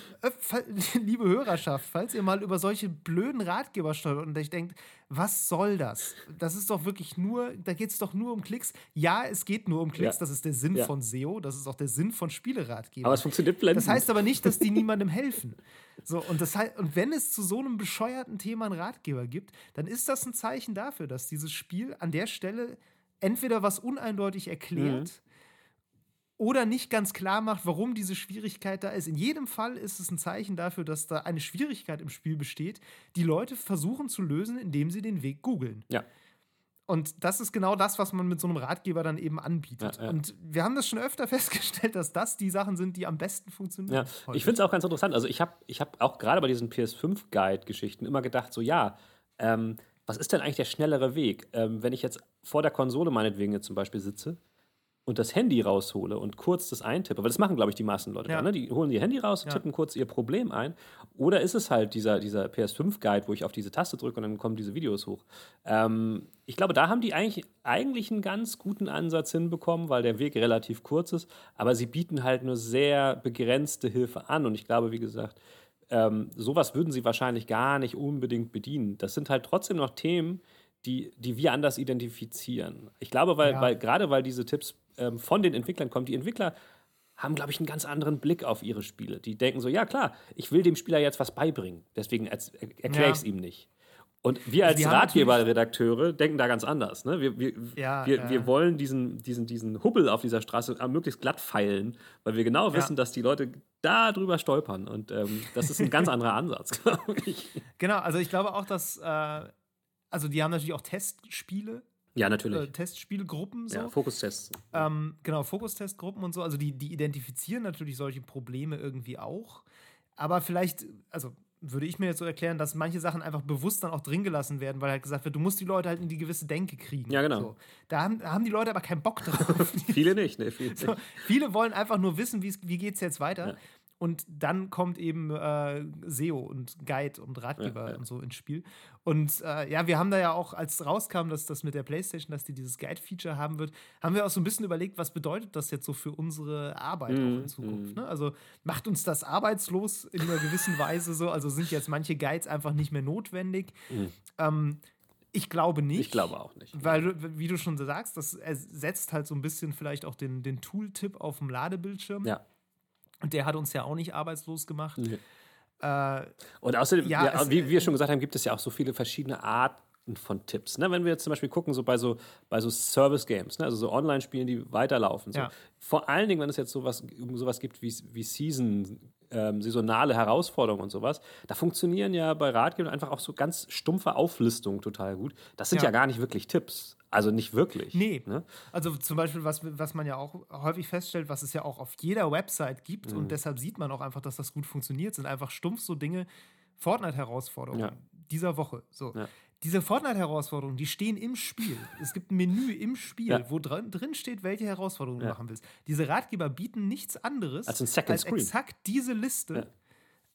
liebe Hörerschaft, falls ihr mal über solche blöden Ratgeber stolpert und euch denkt, was soll das? Das ist doch wirklich nur, da geht es doch nur um Klicks. Ja, es geht nur um Klicks, ja. das ist der Sinn von SEO, das ist auch der Sinn von Spieleratgebern. Aber es funktioniert blendend. Das heißt aber nicht, dass die niemandem helfen. So, und, das heißt, und wenn es zu so einem bescheuerten Thema einen Ratgeber gibt, dann ist das ein Zeichen dafür, dass dieses Spiel an der Stelle entweder was uneindeutig erklärt mhm. oder nicht ganz klar macht, warum diese Schwierigkeit da ist. In jedem Fall ist es ein Zeichen dafür, dass da eine Schwierigkeit im Spiel besteht, die Leute versuchen zu lösen, indem sie den Weg googeln. Ja. Und das ist genau das, was man mit so einem Ratgeber dann eben anbietet. Ja, ja. Und wir haben das schon öfter festgestellt, dass das die Sachen sind, die am besten funktionieren. Ja. Ich finde es auch ganz interessant. Also ich habe ich hab auch gerade bei diesen PS5-Guide-Geschichten immer gedacht, so ja, ähm, was ist denn eigentlich der schnellere Weg? Ähm, wenn ich jetzt vor der Konsole meinetwegen jetzt zum Beispiel sitze und das Handy raushole und kurz das eintippe, weil das machen, glaube ich, die meisten Leute ja. da, ne? Die holen ihr Handy raus, ja. tippen kurz ihr Problem ein. Oder ist es halt dieser, dieser PS5-Guide, wo ich auf diese Taste drücke und dann kommen diese Videos hoch. Ähm, ich glaube, da haben die eigentlich, eigentlich einen ganz guten Ansatz hinbekommen, weil der Weg relativ kurz ist, aber sie bieten halt nur sehr begrenzte Hilfe an. Und ich glaube, wie gesagt, ähm, sowas würden sie wahrscheinlich gar nicht unbedingt bedienen. Das sind halt trotzdem noch Themen, die, die wir anders identifizieren. Ich glaube, weil, ja. weil gerade weil diese Tipps ähm, von den Entwicklern kommen, die Entwickler haben, glaube ich, einen ganz anderen Blick auf ihre Spiele. Die denken so, ja klar, ich will dem Spieler jetzt was beibringen, deswegen er, erkläre ich es ihm nicht. Und wir als Ratgeberredakteure denken da ganz anders. Ne? Wir, wir, ja, wir, ja. wir wollen diesen, diesen, diesen Hubbel auf dieser Straße möglichst glatt feilen, weil wir genau wissen, ja. dass die Leute da drüber stolpern. Und ähm, das ist ein ganz anderer Ansatz, glaube ich. Genau, also ich glaube auch, dass, äh, also die haben natürlich auch Testspiele. Ja, natürlich. Äh, Testspielgruppen. So. Ja, Fokustests. Ähm, genau, Fokustestgruppen und so. Also die, die identifizieren natürlich solche Probleme irgendwie auch. Aber vielleicht, also würde ich mir jetzt so erklären, dass manche Sachen einfach bewusst dann auch drin gelassen werden, weil halt gesagt wird, du musst die Leute halt in die gewisse Denke kriegen. Ja, genau. So. Da, haben, da haben die Leute aber keinen Bock drauf. viele nicht, ne? Viele, so, viele wollen einfach nur wissen, wie geht es jetzt weiter. Ja. Und dann kommt eben äh, SEO und Guide und Ratgeber ja, ja. und so ins Spiel. Und äh, ja, wir haben da ja auch, als rauskam, dass das mit der PlayStation, dass die dieses Guide-Feature haben wird, haben wir auch so ein bisschen überlegt, was bedeutet das jetzt so für unsere Arbeit mhm, auch in Zukunft. Mhm. Ne? Also macht uns das arbeitslos in einer gewissen Weise so? Also sind jetzt manche Guides einfach nicht mehr notwendig? Mhm. Ähm, ich glaube nicht. Ich glaube auch nicht. Weil, wie du schon sagst, das ersetzt halt so ein bisschen vielleicht auch den, den Tooltip auf dem Ladebildschirm. Ja. Und der hat uns ja auch nicht arbeitslos gemacht. Nee. Äh, und außerdem, ja, ja, wie wir schon gesagt haben, gibt es ja auch so viele verschiedene Arten von Tipps. Ne? Wenn wir jetzt zum Beispiel gucken, so bei so, bei so Service-Games, ne? also so Online-Spielen, die weiterlaufen. So. Ja. Vor allen Dingen, wenn es jetzt sowas, sowas gibt wie, wie Season ähm, saisonale Herausforderungen und sowas, da funktionieren ja bei Ratgebern einfach auch so ganz stumpfe Auflistungen total gut. Das sind ja, ja gar nicht wirklich Tipps. Also nicht wirklich. Nee. Ne? Also zum Beispiel, was, was man ja auch häufig feststellt, was es ja auch auf jeder Website gibt mhm. und deshalb sieht man auch einfach, dass das gut funktioniert, sind einfach stumpf so Dinge, Fortnite-Herausforderungen ja. dieser Woche. So. Ja. Diese Fortnite-Herausforderungen, die stehen im Spiel. Es gibt ein Menü im Spiel, ja. wo drin, drin steht, welche Herausforderungen du machen willst. Diese Ratgeber bieten nichts anderes als, ein als exakt diese Liste,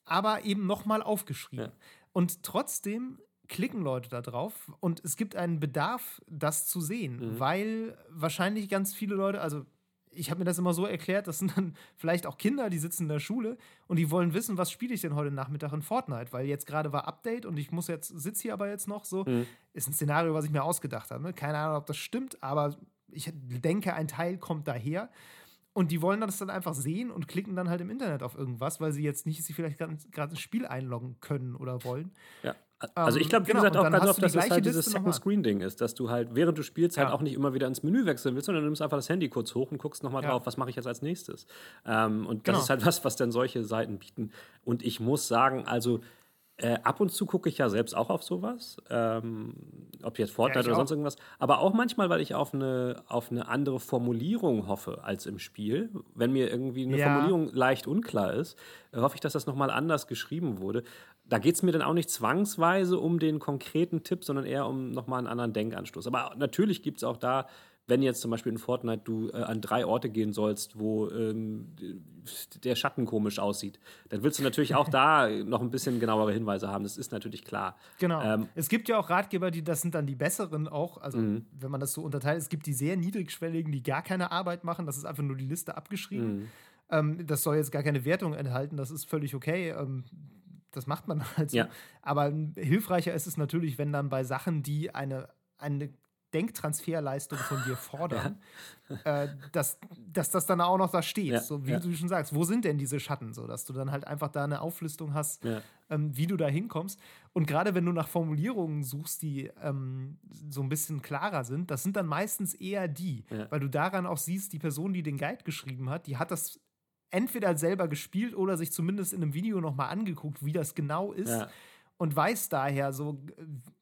aber eben nochmal aufgeschrieben. Und trotzdem klicken Leute da drauf und es gibt einen Bedarf, das zu sehen, mhm. weil wahrscheinlich ganz viele Leute, also ich habe mir das immer so erklärt, das sind dann vielleicht auch Kinder, die sitzen in der Schule und die wollen wissen, was spiele ich denn heute Nachmittag in Fortnite, weil jetzt gerade war Update und ich muss jetzt, sitze hier aber jetzt noch so. Mhm. Ist ein Szenario, was ich mir ausgedacht habe. Ne? Keine Ahnung, ob das stimmt, aber ich denke, ein Teil kommt daher. Und die wollen das dann einfach sehen und klicken dann halt im Internet auf irgendwas, weil sie jetzt nicht sie vielleicht gerade ins Spiel einloggen können oder wollen. Ja. Also ich glaube, wie genau, gesagt, auch ganz oft, dass es halt dieses Second-Screen-Ding ist, dass du halt, während du spielst, halt ja. halt auch nicht immer wieder ins Menü wechseln willst, sondern du nimmst einfach das Handy kurz hoch und guckst nochmal ja. drauf, was mache ich jetzt als nächstes. Ähm, und das genau. ist halt was, was dann solche Seiten bieten. Und ich muss sagen, also äh, ab und zu gucke ich ja selbst auch auf sowas, ähm, ob jetzt Fortnite ja, oder sonst irgendwas, aber auch manchmal, weil ich auf eine, auf eine andere Formulierung hoffe als im Spiel. Wenn mir irgendwie eine ja. Formulierung leicht unklar ist, hoffe ich, dass das nochmal anders geschrieben wurde. Da geht es mir dann auch nicht zwangsweise um den konkreten Tipp, sondern eher um nochmal einen anderen Denkanstoß. Aber natürlich gibt es auch da wenn jetzt zum Beispiel in Fortnite du äh, an drei Orte gehen sollst, wo ähm, der Schatten komisch aussieht, dann willst du natürlich auch da noch ein bisschen genauere Hinweise haben. Das ist natürlich klar. Genau. Ähm, es gibt ja auch Ratgeber, die das sind dann die besseren auch. Also mhm. wenn man das so unterteilt, es gibt die sehr niedrigschwelligen, die gar keine Arbeit machen. Das ist einfach nur die Liste abgeschrieben. Mhm. Ähm, das soll jetzt gar keine Wertung enthalten. Das ist völlig okay ähm, das macht man halt so. Ja. Aber hilfreicher ist es natürlich, wenn dann bei Sachen, die eine, eine Denktransferleistung von dir fordern, ja. äh, dass, dass das dann auch noch da steht. Ja, so wie du schon sagst, wo sind denn diese Schatten? So, dass du dann halt einfach da eine Auflistung hast, ähm, wie du da hinkommst. Und gerade wenn du nach Formulierungen suchst, die ähm, so ein bisschen klarer sind, das sind dann meistens eher die, weil du daran auch siehst, die Person, die den Guide geschrieben hat, die hat das entweder selber gespielt oder sich zumindest in einem Video nochmal angeguckt, wie das genau ist. Und weiß daher so,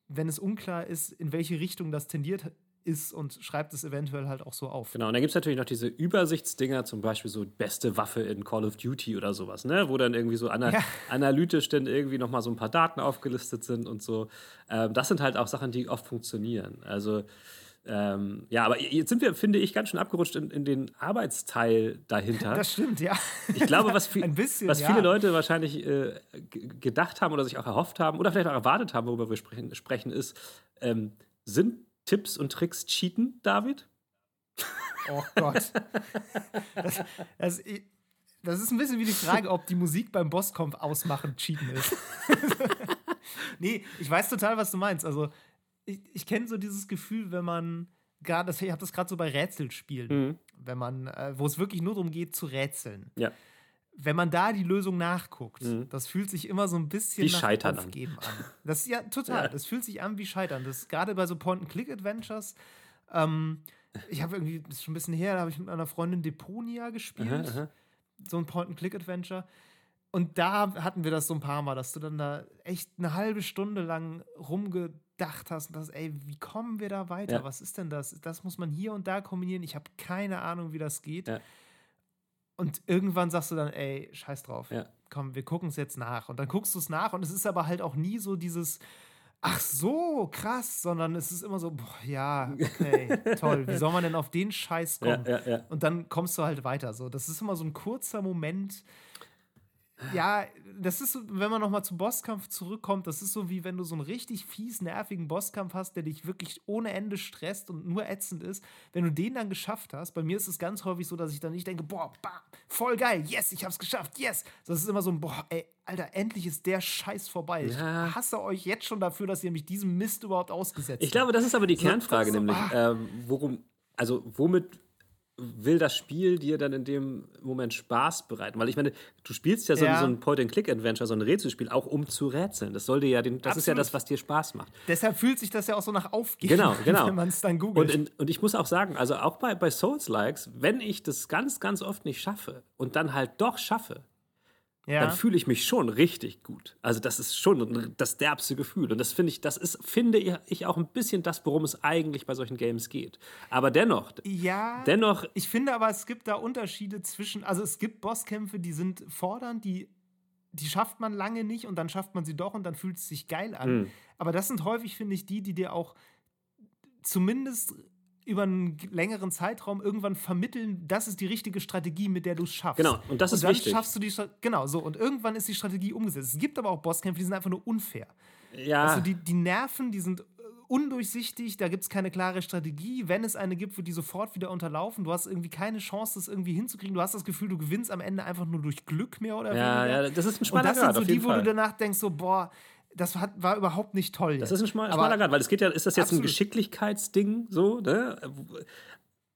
wenn es unklar ist, in welche Richtung das tendiert ist und schreibt es eventuell halt auch so auf. Genau, und dann gibt es natürlich noch diese Übersichtsdinger, zum Beispiel so beste Waffe in Call of Duty oder sowas, ne? wo dann irgendwie so ana ja. analytisch dann irgendwie nochmal so ein paar Daten aufgelistet sind und so. Ähm, das sind halt auch Sachen, die oft funktionieren. Also ähm, ja, aber jetzt sind wir, finde ich, ganz schön abgerutscht in, in den Arbeitsteil dahinter. Das stimmt, ja. Ich glaube, was, viel, bisschen, was viele ja. Leute wahrscheinlich äh, gedacht haben oder sich auch erhofft haben oder vielleicht auch erwartet haben, worüber wir sprechen, sprechen ist, ähm, sind Tipps und Tricks Cheaten, David? Oh Gott. Das, das, das ist ein bisschen wie die Frage, ob die Musik beim Bosskampf ausmachen Cheaten ist. nee, ich weiß total, was du meinst. Also, ich, ich kenne so dieses Gefühl, wenn man gerade, ich habe das gerade so bei Rätselspielen, mhm. wenn man, äh, wo es wirklich nur darum geht zu rätseln. Ja. Wenn man da die Lösung nachguckt, mhm. das fühlt sich immer so ein bisschen wie nach Scheitern Aufgeben an. an. Das ja total. Ja. Das fühlt sich an wie Scheitern. Das gerade bei so Point-and-Click-Adventures. Ähm, ich habe irgendwie, das ist schon ein bisschen her, da habe ich mit einer Freundin Deponia gespielt. Aha, aha. So ein Point-and-Click-Adventure. Und da hatten wir das so ein paar Mal, dass du dann da echt eine halbe Stunde lang rumgedacht hast das, ey, wie kommen wir da weiter? Ja. Was ist denn das? Das muss man hier und da kombinieren. Ich habe keine Ahnung, wie das geht. Ja. Und irgendwann sagst du dann, ey, scheiß drauf. Ja. Komm, wir gucken es jetzt nach. Und dann guckst du es nach und es ist aber halt auch nie so dieses, ach so, krass, sondern es ist immer so, boah, ja, okay, toll. Wie soll man denn auf den Scheiß kommen? Und dann kommst du halt weiter. So, das ist immer so ein kurzer Moment, ja, das ist wenn man nochmal zum Bosskampf zurückkommt, das ist so wie wenn du so einen richtig fies, nervigen Bosskampf hast, der dich wirklich ohne Ende stresst und nur ätzend ist. Wenn du den dann geschafft hast, bei mir ist es ganz häufig so, dass ich dann nicht denke, boah, bam, voll geil, yes, ich hab's geschafft, yes. Das ist immer so ein, boah, ey, Alter, endlich ist der Scheiß vorbei. Ja. Ich hasse euch jetzt schon dafür, dass ihr mich diesem Mist überhaupt ausgesetzt habt. Ich glaube, das ist aber die Kernfrage, so, nämlich, ah. ähm, worum, also womit will das Spiel dir dann in dem Moment Spaß bereiten? Weil ich meine, du spielst ja so, ja. so ein Point-and-Click-Adventure, so ein Rätselspiel, auch um zu rätseln. Das sollte ja den, das Absolut. ist ja das, was dir Spaß macht. Deshalb fühlt sich das ja auch so nach Aufgeben, genau, genau. wenn man es dann googelt. Und, in, und ich muss auch sagen, also auch bei, bei Souls-Likes, wenn ich das ganz, ganz oft nicht schaffe und dann halt doch schaffe, ja. dann fühle ich mich schon richtig gut. Also das ist schon das derbste Gefühl. Und das finde ich, das ist, finde ich auch ein bisschen das, worum es eigentlich bei solchen Games geht. Aber dennoch, ja, dennoch. Ich finde aber, es gibt da Unterschiede zwischen, also es gibt Bosskämpfe, die sind fordernd, die, die schafft man lange nicht und dann schafft man sie doch und dann fühlt es sich geil an. Mhm. Aber das sind häufig, finde ich, die, die dir auch zumindest über einen längeren Zeitraum irgendwann vermitteln, das ist die richtige Strategie, mit der du es schaffst. Genau, und das und ist dann wichtig. schaffst du die Genau, so. Und irgendwann ist die Strategie umgesetzt. Es gibt aber auch Bosskämpfe, die sind einfach nur unfair. Ja. Also die, die Nerven, die sind äh, undurchsichtig, da gibt es keine klare Strategie. Wenn es eine gibt, wird die sofort wieder unterlaufen. Du hast irgendwie keine Chance, das irgendwie hinzukriegen. Du hast das Gefühl, du gewinnst am Ende einfach nur durch Glück mehr oder ja, weniger. Ja, das ist ein schmaler Und das Grad, sind so die, wo du danach denkst, so, boah, das hat, war überhaupt nicht toll. Das ist ein schmaler, schmaler Grad, weil es geht ja, ist das jetzt absolut. ein Geschicklichkeitsding, so, ne?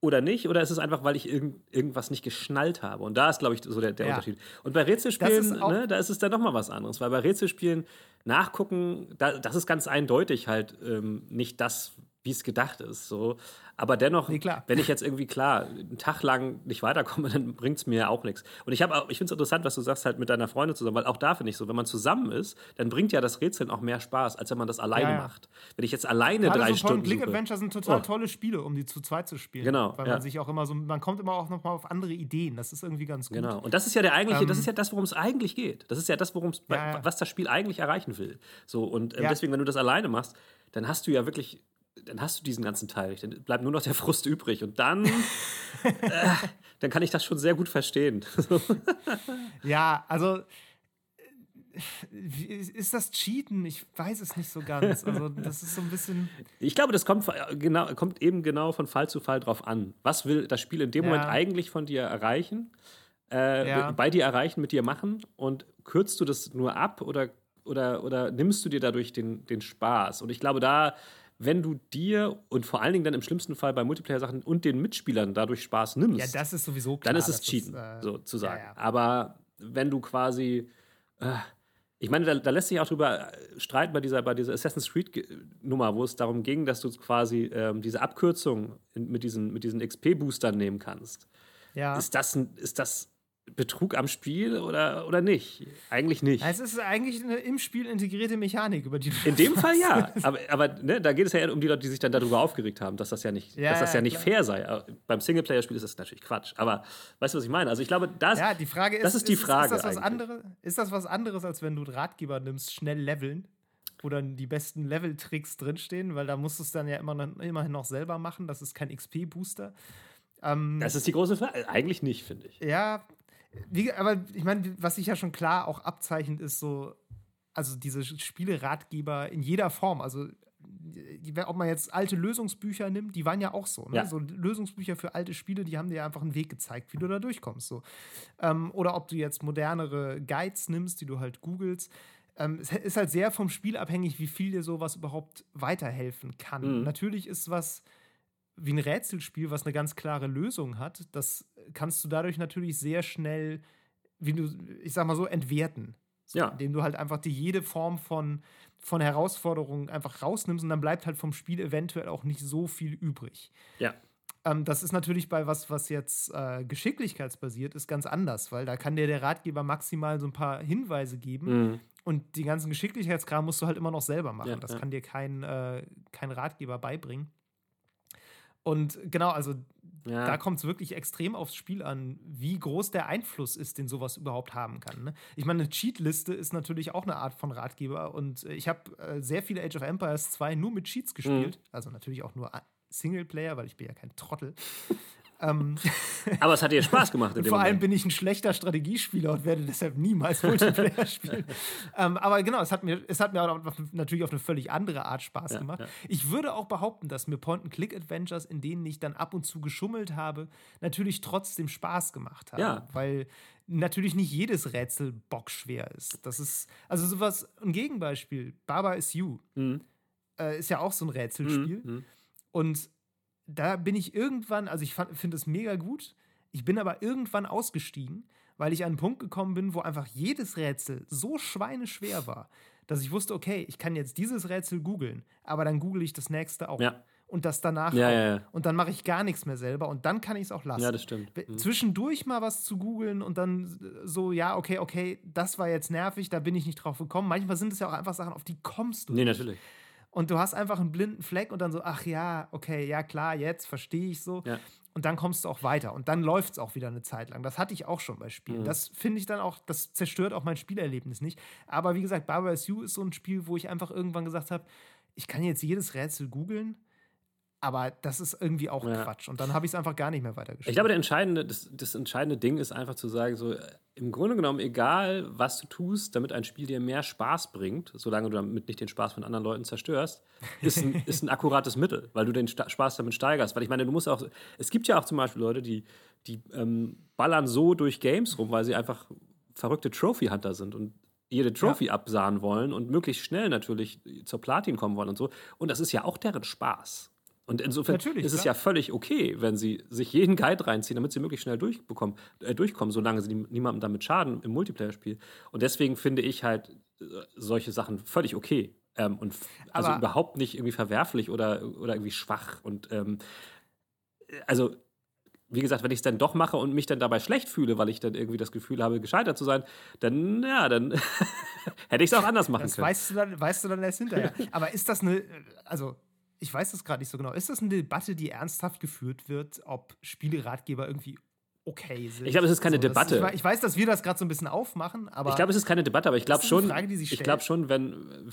Oder nicht? Oder ist es einfach, weil ich irgend, irgendwas nicht geschnallt habe? Und da ist, glaube ich, so der, der ja. Unterschied. Und bei Rätselspielen, ne, da ist es dann nochmal was anderes. Weil bei Rätselspielen nachgucken, da, das ist ganz eindeutig halt ähm, nicht das, wie es gedacht ist. So. Aber dennoch, nee, wenn ich jetzt irgendwie klar einen Tag lang nicht weiterkomme, dann bringt es mir auch nichts. Und ich, ich finde es interessant, was du sagst, halt mit deiner Freundin zusammen, weil auch da finde ich so, wenn man zusammen ist, dann bringt ja das Rätseln auch mehr Spaß, als wenn man das alleine ja, ja. macht. Wenn ich jetzt alleine Gerade drei so Stunden. Click Adventure sind total oh. tolle Spiele, um die zu zweit zu spielen. Genau. Weil man sich auch immer so, man kommt immer auch nochmal auf andere Ideen. Das ist irgendwie ganz gut. Genau. Und das ist ja der eigentliche, ähm, das ist ja das, worum es eigentlich geht. Das ist ja das, worum was das Spiel eigentlich erreichen will. So, und ähm, deswegen, wenn du das alleine machst, dann hast du ja wirklich dann hast du diesen ganzen Teil nicht. Dann bleibt nur noch der Frust übrig. Und dann, äh, dann kann ich das schon sehr gut verstehen. ja, also ist das Cheaten? Ich weiß es nicht so ganz. Also, das ist so ein bisschen. Ich glaube, das kommt, genau, kommt eben genau von Fall zu Fall drauf an. Was will das Spiel in dem ja. Moment eigentlich von dir erreichen? Äh, ja. Bei dir erreichen, mit dir machen? Und kürzt du das nur ab oder, oder, oder nimmst du dir dadurch den, den Spaß? Und ich glaube, da wenn du dir und vor allen Dingen dann im schlimmsten Fall bei Multiplayer-Sachen und den Mitspielern dadurch Spaß nimmst. Ja, das ist sowieso klar. Dann ist es Cheaten, ist, äh, sozusagen. Ja, ja. Aber wenn du quasi. Äh, ich meine, da, da, lässt sich auch drüber äh, streiten bei dieser, bei dieser Assassin's Creed-Nummer, wo es darum ging, dass du quasi ähm, diese Abkürzung mit diesen, mit diesen XP-Boostern nehmen kannst. Ja. Ist das, ist das Betrug am Spiel oder, oder nicht? Eigentlich nicht. Es ist eigentlich eine im Spiel integrierte Mechanik, über die du In dem Fall ja. Aber, aber ne, da geht es ja eher um die Leute, die sich dann darüber aufgeregt haben, dass das ja nicht, ja, dass das ja, nicht fair sei. Aber beim Singleplayer-Spiel ist das natürlich Quatsch. Aber weißt du, was ich meine? Also ich glaube, das, ja, die Frage ist, das ist die Frage. Ist das, was andere, ist das was anderes, als wenn du Ratgeber nimmst, schnell leveln? wo dann die besten Level-Tricks drinstehen, weil da musst du es dann ja immer, immerhin noch selber machen. Das ist kein XP-Booster. Ähm, das ist die große Frage. Eigentlich nicht, finde ich. Ja, wie, aber ich meine, was sich ja schon klar auch abzeichnet, ist so, also diese Spieleratgeber in jeder Form. Also, ob man jetzt alte Lösungsbücher nimmt, die waren ja auch so. Ne? Ja. So Lösungsbücher für alte Spiele, die haben dir einfach einen Weg gezeigt, wie du da durchkommst. So. Ähm, oder ob du jetzt modernere Guides nimmst, die du halt googelst. Ähm, es ist halt sehr vom Spiel abhängig, wie viel dir sowas überhaupt weiterhelfen kann. Mhm. Natürlich ist was wie ein Rätselspiel, was eine ganz klare Lösung hat, das kannst du dadurch natürlich sehr schnell, wie du, ich sag mal so, entwerten. So, ja. Indem du halt einfach die jede Form von, von Herausforderung einfach rausnimmst und dann bleibt halt vom Spiel eventuell auch nicht so viel übrig. Ja. Ähm, das ist natürlich bei was, was jetzt äh, geschicklichkeitsbasiert ist, ganz anders, weil da kann dir der Ratgeber maximal so ein paar Hinweise geben. Mhm. Und den ganzen Geschicklichkeitskram musst du halt immer noch selber machen. Ja, das ja. kann dir kein, äh, kein Ratgeber beibringen. Und genau, also ja. da kommt es wirklich extrem aufs Spiel an, wie groß der Einfluss ist, den sowas überhaupt haben kann. Ne? Ich meine, eine Cheatliste ist natürlich auch eine Art von Ratgeber und ich habe äh, sehr viele Age of Empires 2 nur mit Cheats gespielt, mhm. also natürlich auch nur Singleplayer, weil ich bin ja kein Trottel. Ähm, Aber es hat dir Spaß gemacht. vor allem bin ich ein schlechter Strategiespieler und werde deshalb niemals Multiplayer spielen. ähm, aber genau, es hat mir, es hat mir natürlich auf eine völlig andere Art Spaß ja, gemacht. Ja. Ich würde auch behaupten, dass mir Point-and-Click-Adventures, in denen ich dann ab und zu geschummelt habe, natürlich trotzdem Spaß gemacht haben. Ja. Weil natürlich nicht jedes Rätsel bockschwer ist. Das ist, also sowas, ein Gegenbeispiel, Baba is You, mhm. äh, ist ja auch so ein Rätselspiel. Mhm. mhm. Und da bin ich irgendwann, also ich finde es mega gut. Ich bin aber irgendwann ausgestiegen, weil ich an einen Punkt gekommen bin, wo einfach jedes Rätsel so schweineschwer war, dass ich wusste, okay, ich kann jetzt dieses Rätsel googeln, aber dann google ich das nächste auch. Ja. und das danach ja, ja, ja. und dann mache ich gar nichts mehr selber und dann kann ich es auch lassen. Ja, das stimmt. Mhm. Zwischendurch mal was zu googeln und dann so, ja, okay, okay, das war jetzt nervig, da bin ich nicht drauf gekommen. Manchmal sind es ja auch einfach Sachen, auf die kommst du. Nee, nicht. natürlich. Und du hast einfach einen blinden Fleck und dann so, ach ja, okay, ja klar, jetzt verstehe ich so. Ja. Und dann kommst du auch weiter. Und dann läuft es auch wieder eine Zeit lang. Das hatte ich auch schon bei Spielen. Mhm. Das finde ich dann auch, das zerstört auch mein Spielerlebnis nicht. Aber wie gesagt, Barbara Sue ist so ein Spiel, wo ich einfach irgendwann gesagt habe, ich kann jetzt jedes Rätsel googeln aber das ist irgendwie auch ja. Quatsch. Und dann habe ich es einfach gar nicht mehr weitergespielt. Ich glaube, der entscheidende, das, das, entscheidende Ding ist einfach zu sagen, so im Grunde genommen, egal was du tust, damit ein Spiel dir mehr Spaß bringt, solange du damit nicht den Spaß von anderen Leuten zerstörst, ist ein, ist ein akkurates Mittel, weil du den Spaß damit steigerst. Weil ich meine, du musst auch, es gibt ja auch zum Beispiel Leute, die, die ähm, ballern so durch Games rum, weil sie einfach verrückte Trophy-Hunter sind und jede Trophy ja. absahen wollen und möglichst schnell natürlich zur Platin kommen wollen und so. Und das ist ja auch deren Spaß. Und insofern Natürlich, ist es klar. ja völlig okay, wenn sie sich jeden Guide reinziehen, damit sie möglichst schnell durchbekommen, äh, durchkommen, solange sie niemandem damit schaden im Multiplayer-Spiel. Und deswegen finde ich halt äh, solche Sachen völlig okay. Ähm, und also Aber überhaupt nicht irgendwie verwerflich oder, oder irgendwie schwach. Und ähm, also, wie gesagt, wenn ich es dann doch mache und mich dann dabei schlecht fühle, weil ich dann irgendwie das Gefühl habe, gescheitert zu sein, dann, ja, dann hätte ich es auch anders machen das können. Weißt du dann, weißt du dann erst hinterher. Aber ist das eine, also ich weiß das gerade nicht so genau. Ist das eine Debatte, die ernsthaft geführt wird, ob Spieleratgeber irgendwie okay sind? Ich glaube, es ist keine so, Debatte. Ist, ich weiß, dass wir das gerade so ein bisschen aufmachen, aber. Ich glaube, es ist keine Debatte, aber ich glaube schon. Frage, ich glaube schon, wenn,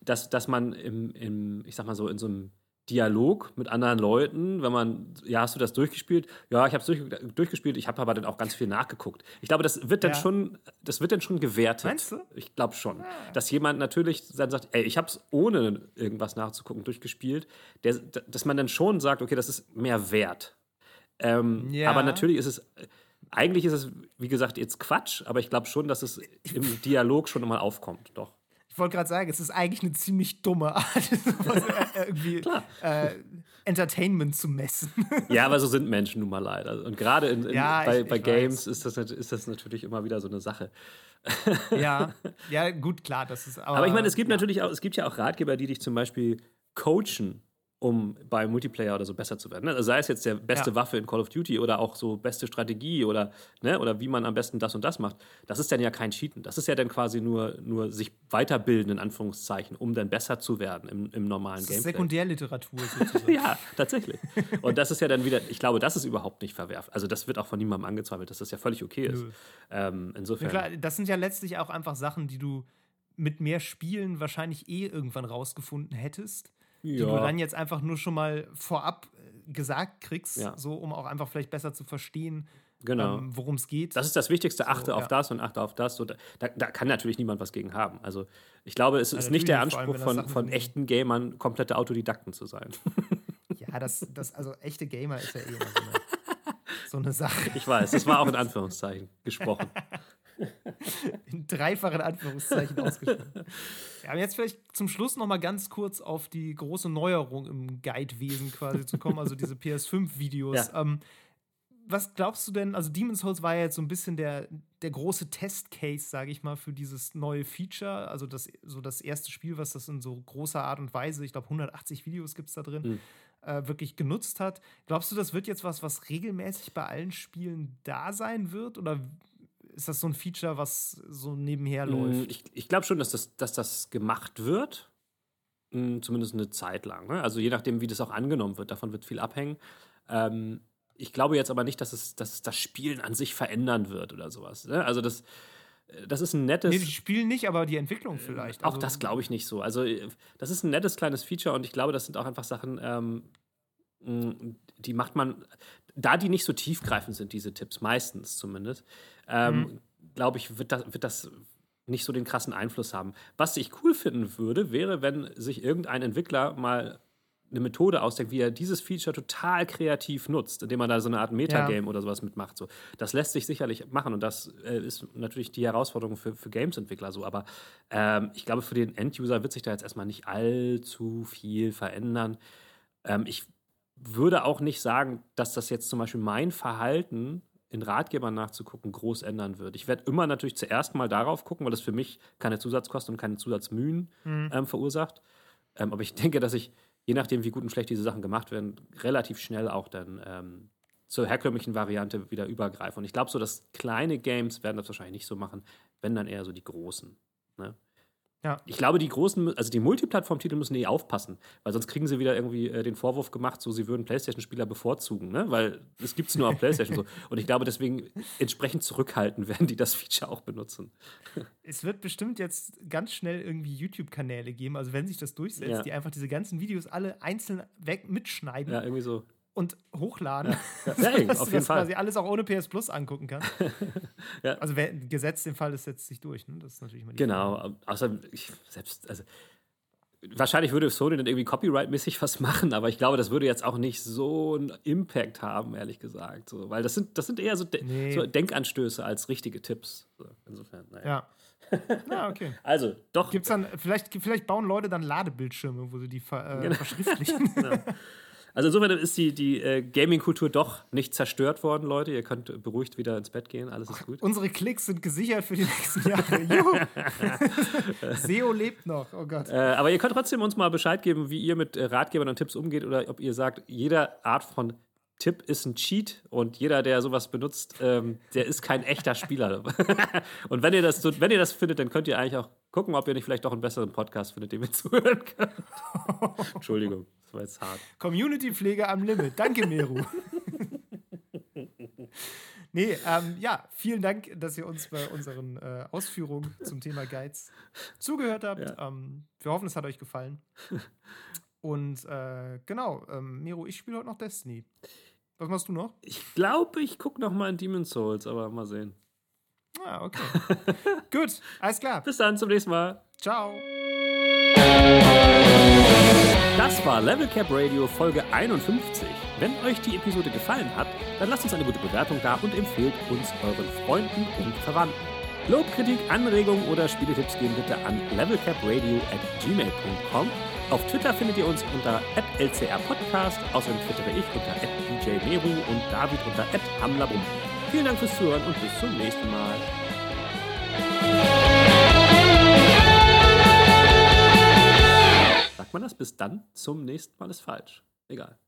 dass, dass man im, im, ich sag mal so, in so einem Dialog mit anderen Leuten, wenn man, ja, hast du das durchgespielt? Ja, ich habe es durch, durchgespielt, ich habe aber dann auch ganz viel nachgeguckt. Ich glaube, das wird dann ja. schon, das wird dann schon gewertet. Meinst du? Ich glaube schon. Ja. Dass jemand natürlich dann sagt, ey, ich habe es ohne irgendwas nachzugucken durchgespielt, der, dass man dann schon sagt, okay, das ist mehr wert. Ähm, ja. Aber natürlich ist es, eigentlich ist es, wie gesagt, jetzt Quatsch, aber ich glaube schon, dass es im Dialog schon mal aufkommt, doch ich wollte gerade sagen, es ist eigentlich eine ziemlich dumme Art, irgendwie äh, Entertainment zu messen. ja, aber so sind Menschen nun mal leider. Und gerade in, in, ja, bei, ich, bei ich Games ist das, ist das natürlich immer wieder so eine Sache. ja, ja, gut, klar, das ist. Aber, aber ich meine, es gibt ja. natürlich auch, es gibt ja auch Ratgeber, die dich zum Beispiel coachen um bei Multiplayer oder so besser zu werden. Ne? Also sei es jetzt der beste ja. Waffe in Call of Duty oder auch so beste Strategie oder, ne, oder wie man am besten das und das macht. Das ist dann ja kein Cheaten. Das ist ja dann quasi nur, nur sich weiterbilden, in Anführungszeichen, um dann besser zu werden im, im normalen das ist Gameplay. Sekundärliteratur sozusagen. ja, tatsächlich. Und das ist ja dann wieder, ich glaube, das ist überhaupt nicht verwerflich. Also das wird auch von niemandem angezweifelt, dass das ja völlig okay ist. Ähm, insofern. Ja, klar, das sind ja letztlich auch einfach Sachen, die du mit mehr Spielen wahrscheinlich eh irgendwann rausgefunden hättest die du dann jetzt einfach nur schon mal vorab äh, gesagt kriegst, ja. so um auch einfach vielleicht besser zu verstehen, genau. ähm, worum es geht. Das ist das Wichtigste, achte so, auf ja. das und achte auf das. So, da, da, kann natürlich niemand was gegen haben. Also ich glaube, es ist nicht der Anspruch von, von echten Gamern, komplette Autodidakten zu sein. Ja, das, das, also echte Gamer ist ja eh immer so eine, so eine Sache. Ich weiß, das war auch in Anführungszeichen gesprochen. in dreifachen Anführungszeichen ausgesprochen. Ja, jetzt vielleicht zum Schluss noch mal ganz kurz auf die große Neuerung im Guidewesen quasi zu kommen, also diese PS5-Videos. Ja. Ähm, was glaubst du denn, also Demon's Souls war ja jetzt so ein bisschen der, der große Testcase, sage ich mal, für dieses neue Feature, also das, so das erste Spiel, was das in so großer Art und Weise, ich glaube 180 Videos gibt es da drin, mhm. äh, wirklich genutzt hat. Glaubst du, das wird jetzt was, was regelmäßig bei allen Spielen da sein wird? Oder ist das so ein Feature, was so nebenher mm, läuft? Ich, ich glaube schon, dass das, dass das gemacht wird. Mm, zumindest eine Zeit lang. Ne? Also je nachdem, wie das auch angenommen wird, davon wird viel abhängen. Ähm, ich glaube jetzt aber nicht, dass es, dass es das Spielen an sich verändern wird oder sowas. Ne? Also das, das ist ein nettes. Nee, die Spielen nicht, aber die Entwicklung vielleicht. Auch also, das glaube ich nicht so. Also, das ist ein nettes kleines Feature und ich glaube, das sind auch einfach Sachen, ähm, mm, die macht man, da die nicht so tiefgreifend sind, diese Tipps, meistens zumindest, ähm, mhm. glaube ich, wird das, wird das nicht so den krassen Einfluss haben. Was ich cool finden würde, wäre, wenn sich irgendein Entwickler mal eine Methode ausdenkt, wie er dieses Feature total kreativ nutzt, indem man da so eine Art Metagame ja. oder sowas mitmacht. So. Das lässt sich sicherlich machen und das äh, ist natürlich die Herausforderung für, für Games-Entwickler so. Aber ähm, ich glaube, für den End-User wird sich da jetzt erstmal nicht allzu viel verändern. Ähm, ich würde auch nicht sagen, dass das jetzt zum Beispiel mein Verhalten in Ratgebern nachzugucken groß ändern wird. Ich werde immer natürlich zuerst mal darauf gucken, weil das für mich keine Zusatzkosten und keine Zusatzmühen mhm. ähm, verursacht. Ähm, aber ich denke, dass ich je nachdem, wie gut und schlecht diese Sachen gemacht werden, relativ schnell auch dann ähm, zur herkömmlichen Variante wieder übergreifen. Und ich glaube, so, dass kleine Games werden das wahrscheinlich nicht so machen, wenn dann eher so die großen. Ne? Ja. Ich glaube, die großen, also die Multiplattform-Titel müssen eh aufpassen, weil sonst kriegen sie wieder irgendwie äh, den Vorwurf gemacht, so sie würden PlayStation-Spieler bevorzugen, ne? weil es gibt es nur auf PlayStation so. Und ich glaube, deswegen entsprechend zurückhalten werden die das Feature auch benutzen. Es wird bestimmt jetzt ganz schnell irgendwie YouTube-Kanäle geben, also wenn sich das durchsetzt, ja. die einfach diese ganzen Videos alle einzeln weg mitschneiden. Ja, irgendwie so und hochladen. Ja, ja, ja auf jeden Fall. quasi alles auch ohne PS Plus angucken kann. ja. Also wer, gesetzt den Fall, das setzt sich durch. Ne? Das ist natürlich immer Genau, Frage. außer ich selbst, also wahrscheinlich würde Sony dann irgendwie Copyright-mäßig was machen, aber ich glaube, das würde jetzt auch nicht so einen Impact haben, ehrlich gesagt. So, weil das sind, das sind eher so, De nee. so Denkanstöße als richtige Tipps. So, insofern, naja. Ja. Ja, okay. Also, doch. Gibt's dann, vielleicht, vielleicht bauen Leute dann Ladebildschirme, wo sie die ver, äh, genau. verschriftlichen. genau. Also insofern ist die, die äh, Gaming-Kultur doch nicht zerstört worden, Leute. Ihr könnt beruhigt wieder ins Bett gehen, alles ist gut. Unsere Klicks sind gesichert für die nächsten Jahre. Juhu. SEO lebt noch, oh Gott. Äh, aber ihr könnt trotzdem uns mal Bescheid geben, wie ihr mit äh, Ratgebern und Tipps umgeht oder ob ihr sagt, jede Art von Tipp ist ein Cheat und jeder, der sowas benutzt, ähm, der ist kein echter Spieler. und wenn ihr, das, wenn ihr das findet, dann könnt ihr eigentlich auch gucken, ob ihr nicht vielleicht auch einen besseren Podcast findet, den wir zuhören könnt. Entschuldigung, war jetzt hart. Community-Pflege am Limit. Danke, Meru. nee, ähm, ja, vielen Dank, dass ihr uns bei unseren äh, Ausführungen zum Thema Guides zugehört habt. Ja. Ähm, wir hoffen, es hat euch gefallen. Und äh, genau, ähm, Miro, ich spiele heute noch Destiny. Was machst du noch? Ich glaube, ich gucke noch mal in Demon's Souls, aber mal sehen. Ah, okay. Gut, alles klar. Bis dann, zum nächsten Mal. Ciao. Das war Level Cap Radio Folge 51. Wenn euch die Episode gefallen hat, dann lasst uns eine gute Bewertung da und empfehlt uns euren Freunden und Verwandten. Lob, Kritik, Anregungen oder Spieletipps gehen bitte an levelcapradio at gmail.com auf Twitter findet ihr uns unter @lcrpodcast. Außerdem twittere ich unter @djmeru und David unter @hamlabum. Vielen Dank fürs Zuhören und bis zum nächsten Mal. Man das? Bis dann zum nächsten Mal ist falsch. Egal.